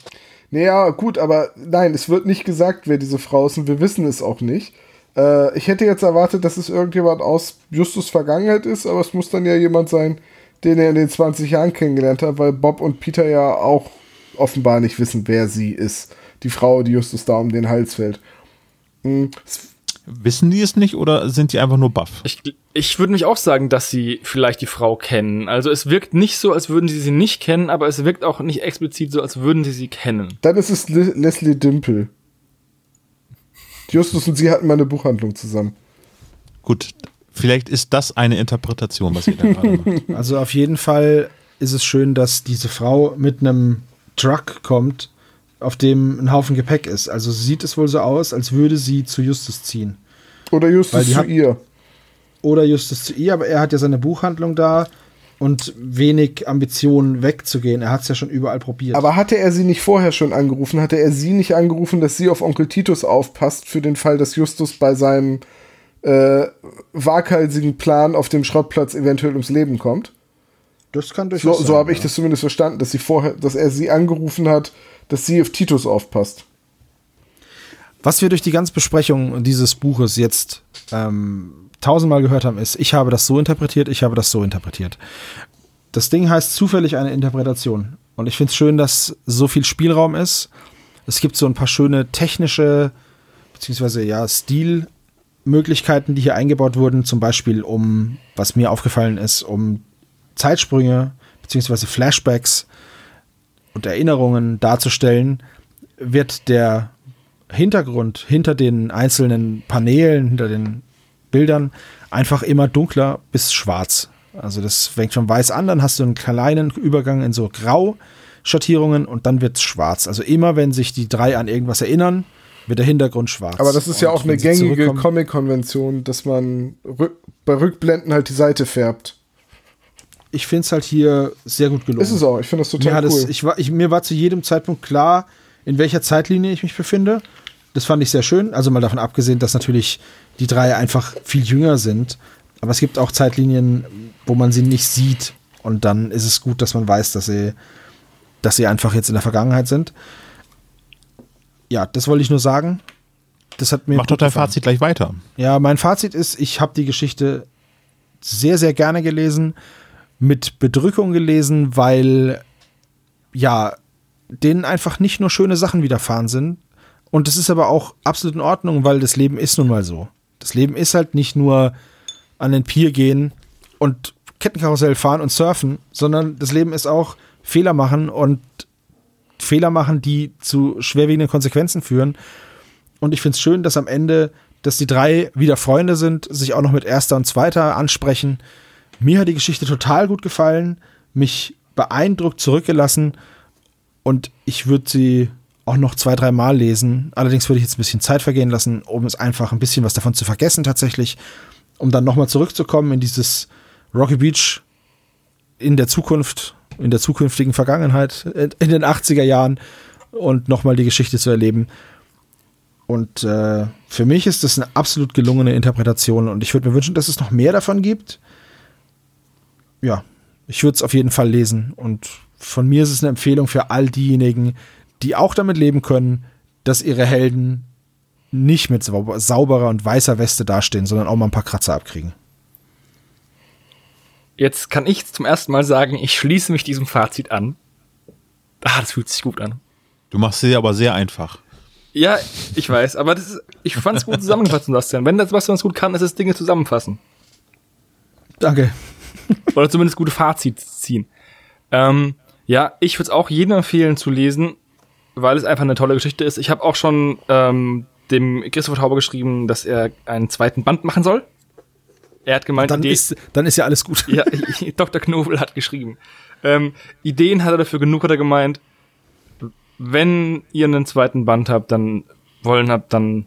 naja, gut, aber nein, es wird nicht gesagt, wer diese Frau ist und wir wissen es auch nicht. Äh, ich hätte jetzt erwartet, dass es irgendjemand aus Justus Vergangenheit ist, aber es muss dann ja jemand sein, den er in den 20 Jahren kennengelernt hat, weil Bob und Peter ja auch offenbar nicht wissen, wer sie ist. Die Frau, die Justus da um den Hals fällt. Hm, es- Wissen die es nicht oder sind die einfach nur baff? Ich, ich würde mich auch sagen, dass sie vielleicht die Frau kennen. Also es wirkt nicht so, als würden sie sie nicht kennen, aber es wirkt auch nicht explizit so, als würden sie sie kennen. Dann ist es Le Leslie Dimple. Justus und sie hatten mal eine Buchhandlung zusammen. Gut, vielleicht ist das eine Interpretation, was ihr da gerade macht. Also auf jeden Fall ist es schön, dass diese Frau mit einem Truck kommt, auf dem ein Haufen Gepäck ist. Also sieht es wohl so aus, als würde sie zu Justus ziehen. Oder Justus zu hat- ihr. Oder Justus zu ihr, aber er hat ja seine Buchhandlung da und wenig Ambitionen wegzugehen. Er hat es ja schon überall probiert. Aber hatte er sie nicht vorher schon angerufen? Hatte er sie nicht angerufen, dass sie auf Onkel Titus aufpasst, für den Fall, dass Justus bei seinem äh, waghalsigen Plan auf dem Schrottplatz eventuell ums Leben kommt? das kann So, durchaus so sein, habe ich ja. das zumindest verstanden, dass sie vorher, dass er sie angerufen hat, dass sie auf Titus aufpasst. Was wir durch die ganze Besprechung dieses Buches jetzt ähm, tausendmal gehört haben, ist, ich habe das so interpretiert, ich habe das so interpretiert. Das Ding heißt zufällig eine Interpretation. Und ich finde es schön, dass so viel Spielraum ist. Es gibt so ein paar schöne technische, beziehungsweise ja, Stilmöglichkeiten, die hier eingebaut wurden. Zum Beispiel um, was mir aufgefallen ist, um Zeitsprünge, beziehungsweise Flashbacks und Erinnerungen darzustellen, wird der Hintergrund hinter den einzelnen Paneelen, hinter den Bildern einfach immer dunkler bis schwarz. Also das fängt schon weiß an, dann hast du einen kleinen Übergang in so Grau-Schattierungen und dann wird es schwarz. Also immer, wenn sich die drei an irgendwas erinnern, wird der Hintergrund schwarz. Aber das ist ja Und auch eine gängige Comic-Konvention, dass man rück, bei Rückblenden halt die Seite färbt. Ich finde es halt hier sehr gut gelungen. Ist es auch, ich finde das Mir, total hat cool. es, ich war, ich, mir war zu jedem Zeitpunkt klar, in welcher Zeitlinie ich mich befinde. Das fand ich sehr schön. Also mal davon abgesehen, dass natürlich die drei einfach viel jünger sind. Aber es gibt auch Zeitlinien, wo man sie nicht sieht. Und dann ist es gut, dass man weiß, dass sie, dass sie einfach jetzt in der Vergangenheit sind. Ja, das wollte ich nur sagen. Das hat mir Mach doch dein gefallen. Fazit gleich weiter. Ja, mein Fazit ist, ich habe die Geschichte sehr, sehr gerne gelesen, mit Bedrückung gelesen, weil ja, denen einfach nicht nur schöne Sachen widerfahren sind. Und das ist aber auch absolut in Ordnung, weil das Leben ist nun mal so. Das Leben ist halt nicht nur an den Pier gehen und Kettenkarussell fahren und surfen, sondern das Leben ist auch Fehler machen und Fehler machen, die zu schwerwiegenden Konsequenzen führen. Und ich finde es schön, dass am Ende, dass die drei wieder Freunde sind, sich auch noch mit erster und zweiter ansprechen. Mir hat die Geschichte total gut gefallen, mich beeindruckt zurückgelassen und ich würde sie auch noch zwei, drei Mal lesen. Allerdings würde ich jetzt ein bisschen Zeit vergehen lassen, um es einfach ein bisschen was davon zu vergessen tatsächlich, um dann nochmal zurückzukommen in dieses Rocky Beach in der Zukunft, in der zukünftigen Vergangenheit, in den 80er Jahren und nochmal die Geschichte zu erleben. Und äh, für mich ist das eine absolut gelungene Interpretation und ich würde mir wünschen, dass es noch mehr davon gibt. Ja, ich würde es auf jeden Fall lesen und von mir ist es eine Empfehlung für all diejenigen, die auch damit leben können, dass ihre Helden nicht mit sauberer und weißer Weste dastehen, sondern auch mal ein paar Kratzer abkriegen. Jetzt kann ich zum ersten Mal sagen, ich schließe mich diesem Fazit an. Ah, das fühlt sich gut an. Du machst es dir aber sehr einfach. Ja, ich weiß, aber das ist, ich fand es gut zusammengefasst, Sebastian. Wenn das was uns gut kann, ist es Dinge zusammenfassen. Danke. Oder zumindest gute Fazit ziehen. Ähm, ja, ich würde es auch jedem empfehlen zu lesen, weil es einfach eine tolle Geschichte ist. Ich habe auch schon ähm, dem Christopher Tauber geschrieben, dass er einen zweiten Band machen soll. Er hat gemeint, dann, Idee, ist, dann ist ja alles gut. Ja, Dr. Knobel hat geschrieben. Ähm, Ideen hat er dafür genug, hat er gemeint. Wenn ihr einen zweiten Band habt, dann wollen habt, dann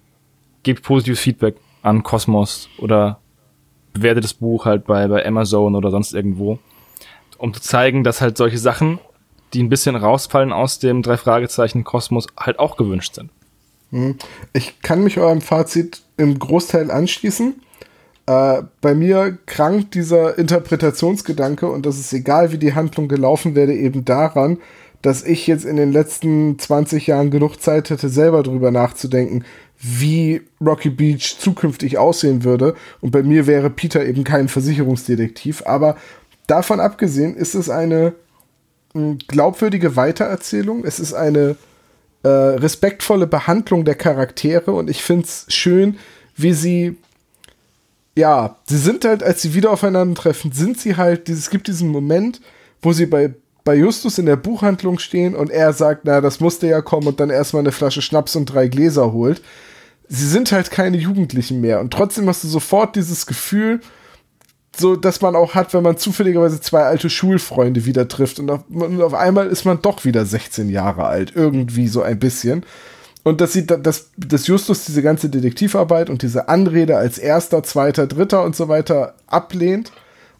gebt positives Feedback an Cosmos oder bewertet das Buch halt bei, bei Amazon oder sonst irgendwo, um zu zeigen, dass halt solche Sachen, die ein bisschen rausfallen aus dem drei Fragezeichen Kosmos, halt auch gewünscht sind. Hm. Ich kann mich eurem Fazit im Großteil anschließen. Äh, bei mir krankt dieser Interpretationsgedanke und das ist egal, wie die Handlung gelaufen werde, eben daran, dass ich jetzt in den letzten 20 Jahren genug Zeit hätte, selber drüber nachzudenken, wie Rocky Beach zukünftig aussehen würde. Und bei mir wäre Peter eben kein Versicherungsdetektiv. Aber davon abgesehen ist es eine hm, glaubwürdige Weitererzählung. Es ist eine äh, respektvolle Behandlung der Charaktere und ich finde es schön, wie sie ja, sie sind halt, als sie wieder aufeinandertreffen, sind sie halt, es gibt diesen Moment, wo sie bei, bei Justus in der Buchhandlung stehen und er sagt, na, das musste ja kommen und dann erstmal eine Flasche Schnaps und drei Gläser holt. Sie sind halt keine Jugendlichen mehr und trotzdem hast du sofort dieses Gefühl, so dass man auch hat, wenn man zufälligerweise zwei alte Schulfreunde wieder trifft und auf, und auf einmal ist man doch wieder 16 Jahre alt, irgendwie so ein bisschen. Und dass, sie, dass, dass Justus diese ganze Detektivarbeit und diese Anrede als erster, zweiter, dritter und so weiter ablehnt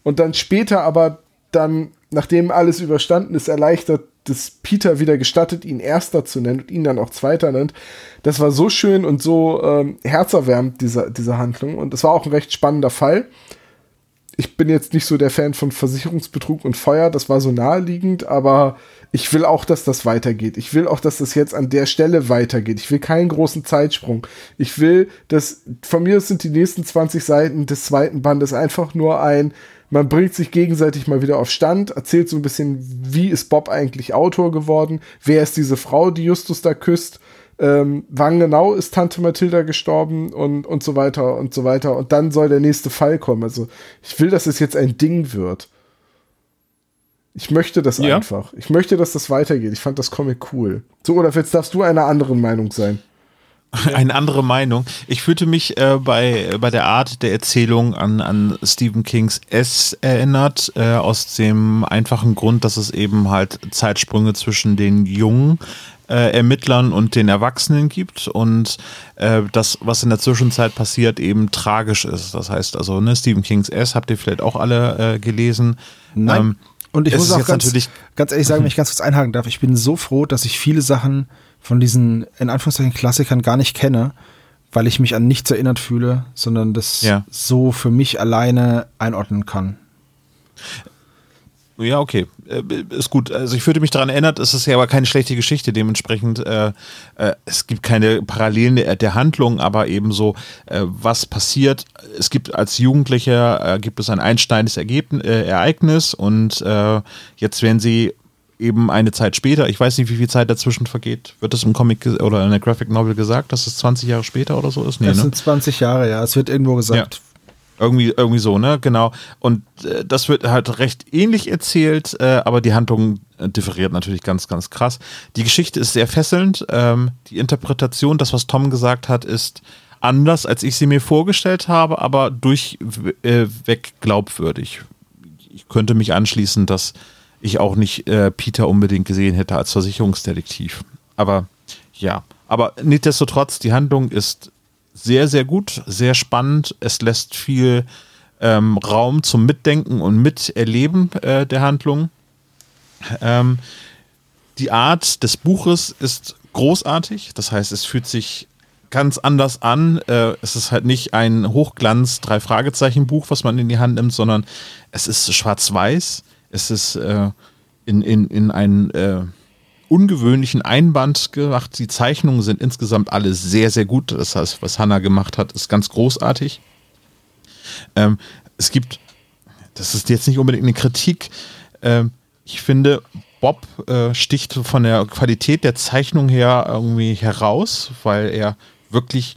und dann später aber dann, nachdem alles überstanden ist, erleichtert, dass Peter wieder gestattet, ihn erster zu nennen und ihn dann auch zweiter nennt. Das war so schön und so ähm, herzerwärmend, diese, diese Handlung. Und es war auch ein recht spannender Fall. Ich bin jetzt nicht so der Fan von Versicherungsbetrug und Feuer, das war so naheliegend, aber ich will auch, dass das weitergeht. Ich will auch, dass das jetzt an der Stelle weitergeht. Ich will keinen großen Zeitsprung. Ich will, dass von mir sind die nächsten 20 Seiten des zweiten Bandes einfach nur ein, man bringt sich gegenseitig mal wieder auf Stand, erzählt so ein bisschen, wie ist Bob eigentlich Autor geworden, wer ist diese Frau, die Justus da küsst, ähm, wann genau ist Tante Mathilda gestorben und, und so weiter und so weiter. Und dann soll der nächste Fall kommen. Also ich will, dass es jetzt ein Ding wird. Ich möchte das ja. einfach. Ich möchte, dass das weitergeht. Ich fand das Comic cool. So, oder jetzt darfst du einer anderen Meinung sein. Eine andere Meinung. Ich fühlte mich äh, bei, bei der Art der Erzählung an, an Stephen Kings S erinnert, äh, aus dem einfachen Grund, dass es eben halt Zeitsprünge zwischen den jungen äh, Ermittlern und den Erwachsenen gibt und äh, das, was in der Zwischenzeit passiert, eben tragisch ist. Das heißt also, ne, Stephen Kings S habt ihr vielleicht auch alle äh, gelesen. Nein. Ähm, und ich muss auch ganz, ganz ehrlich sagen, wenn ich ganz kurz einhaken darf, ich bin so froh, dass ich viele Sachen von diesen, in Anführungszeichen, Klassikern gar nicht kenne, weil ich mich an nichts erinnert fühle, sondern das ja. so für mich alleine einordnen kann. Ja, okay. Äh, ist gut. Also ich würde mich daran erinnert, es ist ja aber keine schlechte Geschichte. Dementsprechend, äh, äh, es gibt keine Parallelen der, der Handlung, aber eben so, äh, was passiert. Es gibt als Jugendlicher, äh, gibt es ein einschneidendes Ergebnis, äh, Ereignis und jetzt werden sie eben eine Zeit später, ich weiß nicht, wie viel Zeit dazwischen vergeht, wird das im Comic oder in der Graphic Novel gesagt, dass es 20 Jahre später oder so ist? Nee, es ne? sind 20 Jahre, ja. Es wird irgendwo gesagt. Ja. Irgendwie, irgendwie so, ne? Genau. Und äh, das wird halt recht ähnlich erzählt, äh, aber die Handlung äh, differiert natürlich ganz, ganz krass. Die Geschichte ist sehr fesselnd. Ähm, die Interpretation, das, was Tom gesagt hat, ist anders, als ich sie mir vorgestellt habe, aber durchweg äh, glaubwürdig. Ich könnte mich anschließen, dass ich auch nicht äh, Peter unbedingt gesehen hätte als Versicherungsdetektiv. Aber ja, aber nichtsdestotrotz, die Handlung ist sehr, sehr gut, sehr spannend. Es lässt viel ähm, Raum zum Mitdenken und Miterleben äh, der Handlung. Ähm, die Art des Buches ist großartig, das heißt, es fühlt sich ganz anders an. Äh, es ist halt nicht ein Hochglanz drei Fragezeichen Buch, was man in die Hand nimmt, sondern es ist schwarz-weiß. Es ist äh, in, in, in ein äh, ungewöhnlichen Einband gemacht. Die Zeichnungen sind insgesamt alle sehr, sehr gut. Das heißt, was Hannah gemacht hat, ist ganz großartig. Ähm, es gibt, das ist jetzt nicht unbedingt eine Kritik, ähm, ich finde, Bob äh, sticht von der Qualität der Zeichnung her irgendwie heraus, weil er wirklich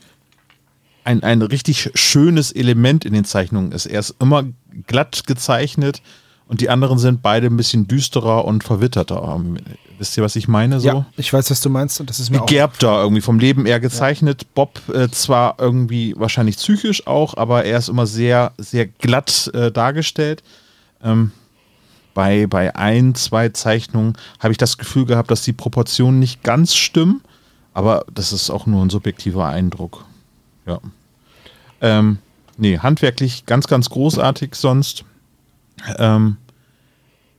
ein, ein richtig schönes Element in den Zeichnungen ist. Er ist immer glatt gezeichnet und die anderen sind beide ein bisschen düsterer und verwitterter. Ähm, wisst ihr, was ich meine? So? Ja, ich weiß, was du meinst und das ist mir auch. Gegerbter irgendwie vom Leben eher gezeichnet. Ja. Bob äh, zwar irgendwie wahrscheinlich psychisch auch, aber er ist immer sehr, sehr glatt äh, dargestellt. Ähm, bei, bei ein, zwei Zeichnungen habe ich das Gefühl gehabt, dass die Proportionen nicht ganz stimmen, aber das ist auch nur ein subjektiver Eindruck. Ja. Ähm, nee, handwerklich ganz, ganz großartig sonst. Ähm,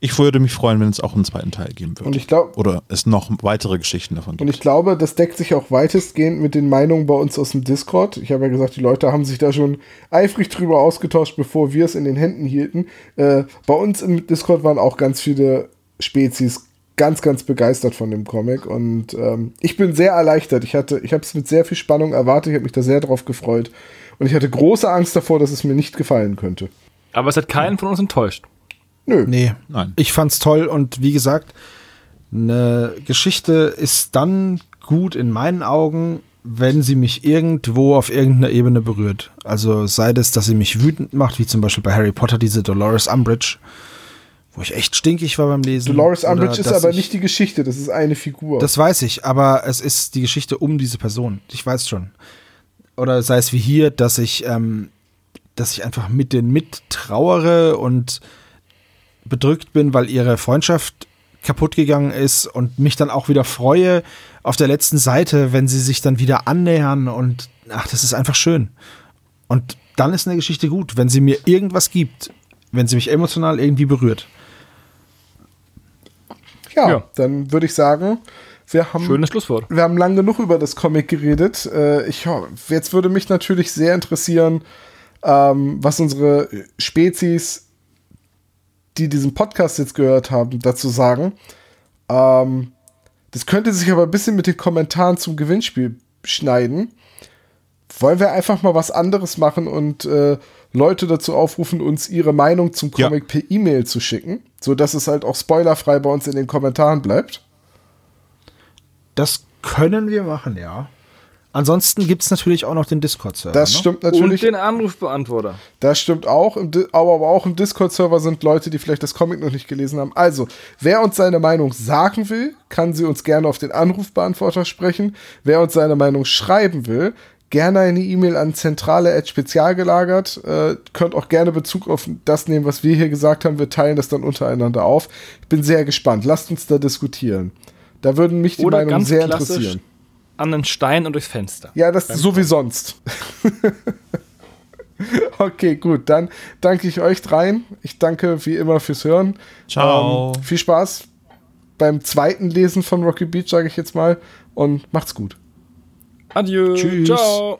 ich würde mich freuen, wenn es auch einen zweiten Teil geben würde. Und ich glaub, Oder es noch weitere Geschichten davon gibt. Und ich glaube, das deckt sich auch weitestgehend mit den Meinungen bei uns aus dem Discord. Ich habe ja gesagt, die Leute haben sich da schon eifrig drüber ausgetauscht, bevor wir es in den Händen hielten. Äh, bei uns im Discord waren auch ganz viele Spezies ganz, ganz begeistert von dem Comic. Und ähm, ich bin sehr erleichtert. Ich hatte, ich habe es mit sehr viel Spannung erwartet. Ich habe mich da sehr drauf gefreut. Und ich hatte große Angst davor, dass es mir nicht gefallen könnte. Aber es hat keinen von uns enttäuscht. Nö. Nee, Nein. ich fand's toll und wie gesagt, eine Geschichte ist dann gut in meinen Augen, wenn sie mich irgendwo auf irgendeiner Ebene berührt. Also sei es, dass sie mich wütend macht, wie zum Beispiel bei Harry Potter diese Dolores Umbridge, wo ich echt stinkig war beim Lesen. Dolores Umbridge ist aber nicht die Geschichte, das ist eine Figur. Das weiß ich, aber es ist die Geschichte um diese Person. Ich weiß schon. Oder sei es wie hier, dass ich, ähm, dass ich einfach mit den mittrauere und bedrückt bin, weil ihre Freundschaft kaputt gegangen ist und mich dann auch wieder freue auf der letzten Seite, wenn sie sich dann wieder annähern und ach, das ist einfach schön. Und dann ist eine Geschichte gut, wenn sie mir irgendwas gibt, wenn sie mich emotional irgendwie berührt. Ja, ja. dann würde ich sagen, wir haben, Schönes Schlusswort. Wir haben lang genug über das Comic geredet. Äh, ich, jetzt würde mich natürlich sehr interessieren, ähm, was unsere Spezies die diesen Podcast jetzt gehört haben, dazu sagen. Ähm, das könnte sich aber ein bisschen mit den Kommentaren zum Gewinnspiel schneiden. Wollen wir einfach mal was anderes machen und äh, Leute dazu aufrufen, uns ihre Meinung zum Comic ja. per E-Mail zu schicken, sodass es halt auch spoilerfrei bei uns in den Kommentaren bleibt? Das können wir machen, ja. Ansonsten gibt es natürlich auch noch den Discord-Server. Das ne? stimmt natürlich. Und den Anrufbeantworter. Das stimmt auch. aber, aber auch im Discord-Server sind Leute, die vielleicht das Comic noch nicht gelesen haben. Also, wer uns seine Meinung sagen will, kann sie uns gerne auf den Anrufbeantworter sprechen. Wer uns seine Meinung schreiben will, gerne eine E-Mail an zentrale spezialgelagert. Äh, könnt auch gerne Bezug auf das nehmen, was wir hier gesagt haben. Wir teilen das dann untereinander auf. Ich bin sehr gespannt. Lasst uns da diskutieren. Da würden mich die Meinungen sehr interessieren an den Stein und durchs Fenster. Ja, das ist so wie sonst. okay, gut. Dann danke ich euch dreien. Ich danke wie immer fürs Hören. Ciao. Ähm, viel Spaß beim zweiten Lesen von Rocky Beach, sage ich jetzt mal. Und macht's gut. Adieu. Tschüss. Ciao.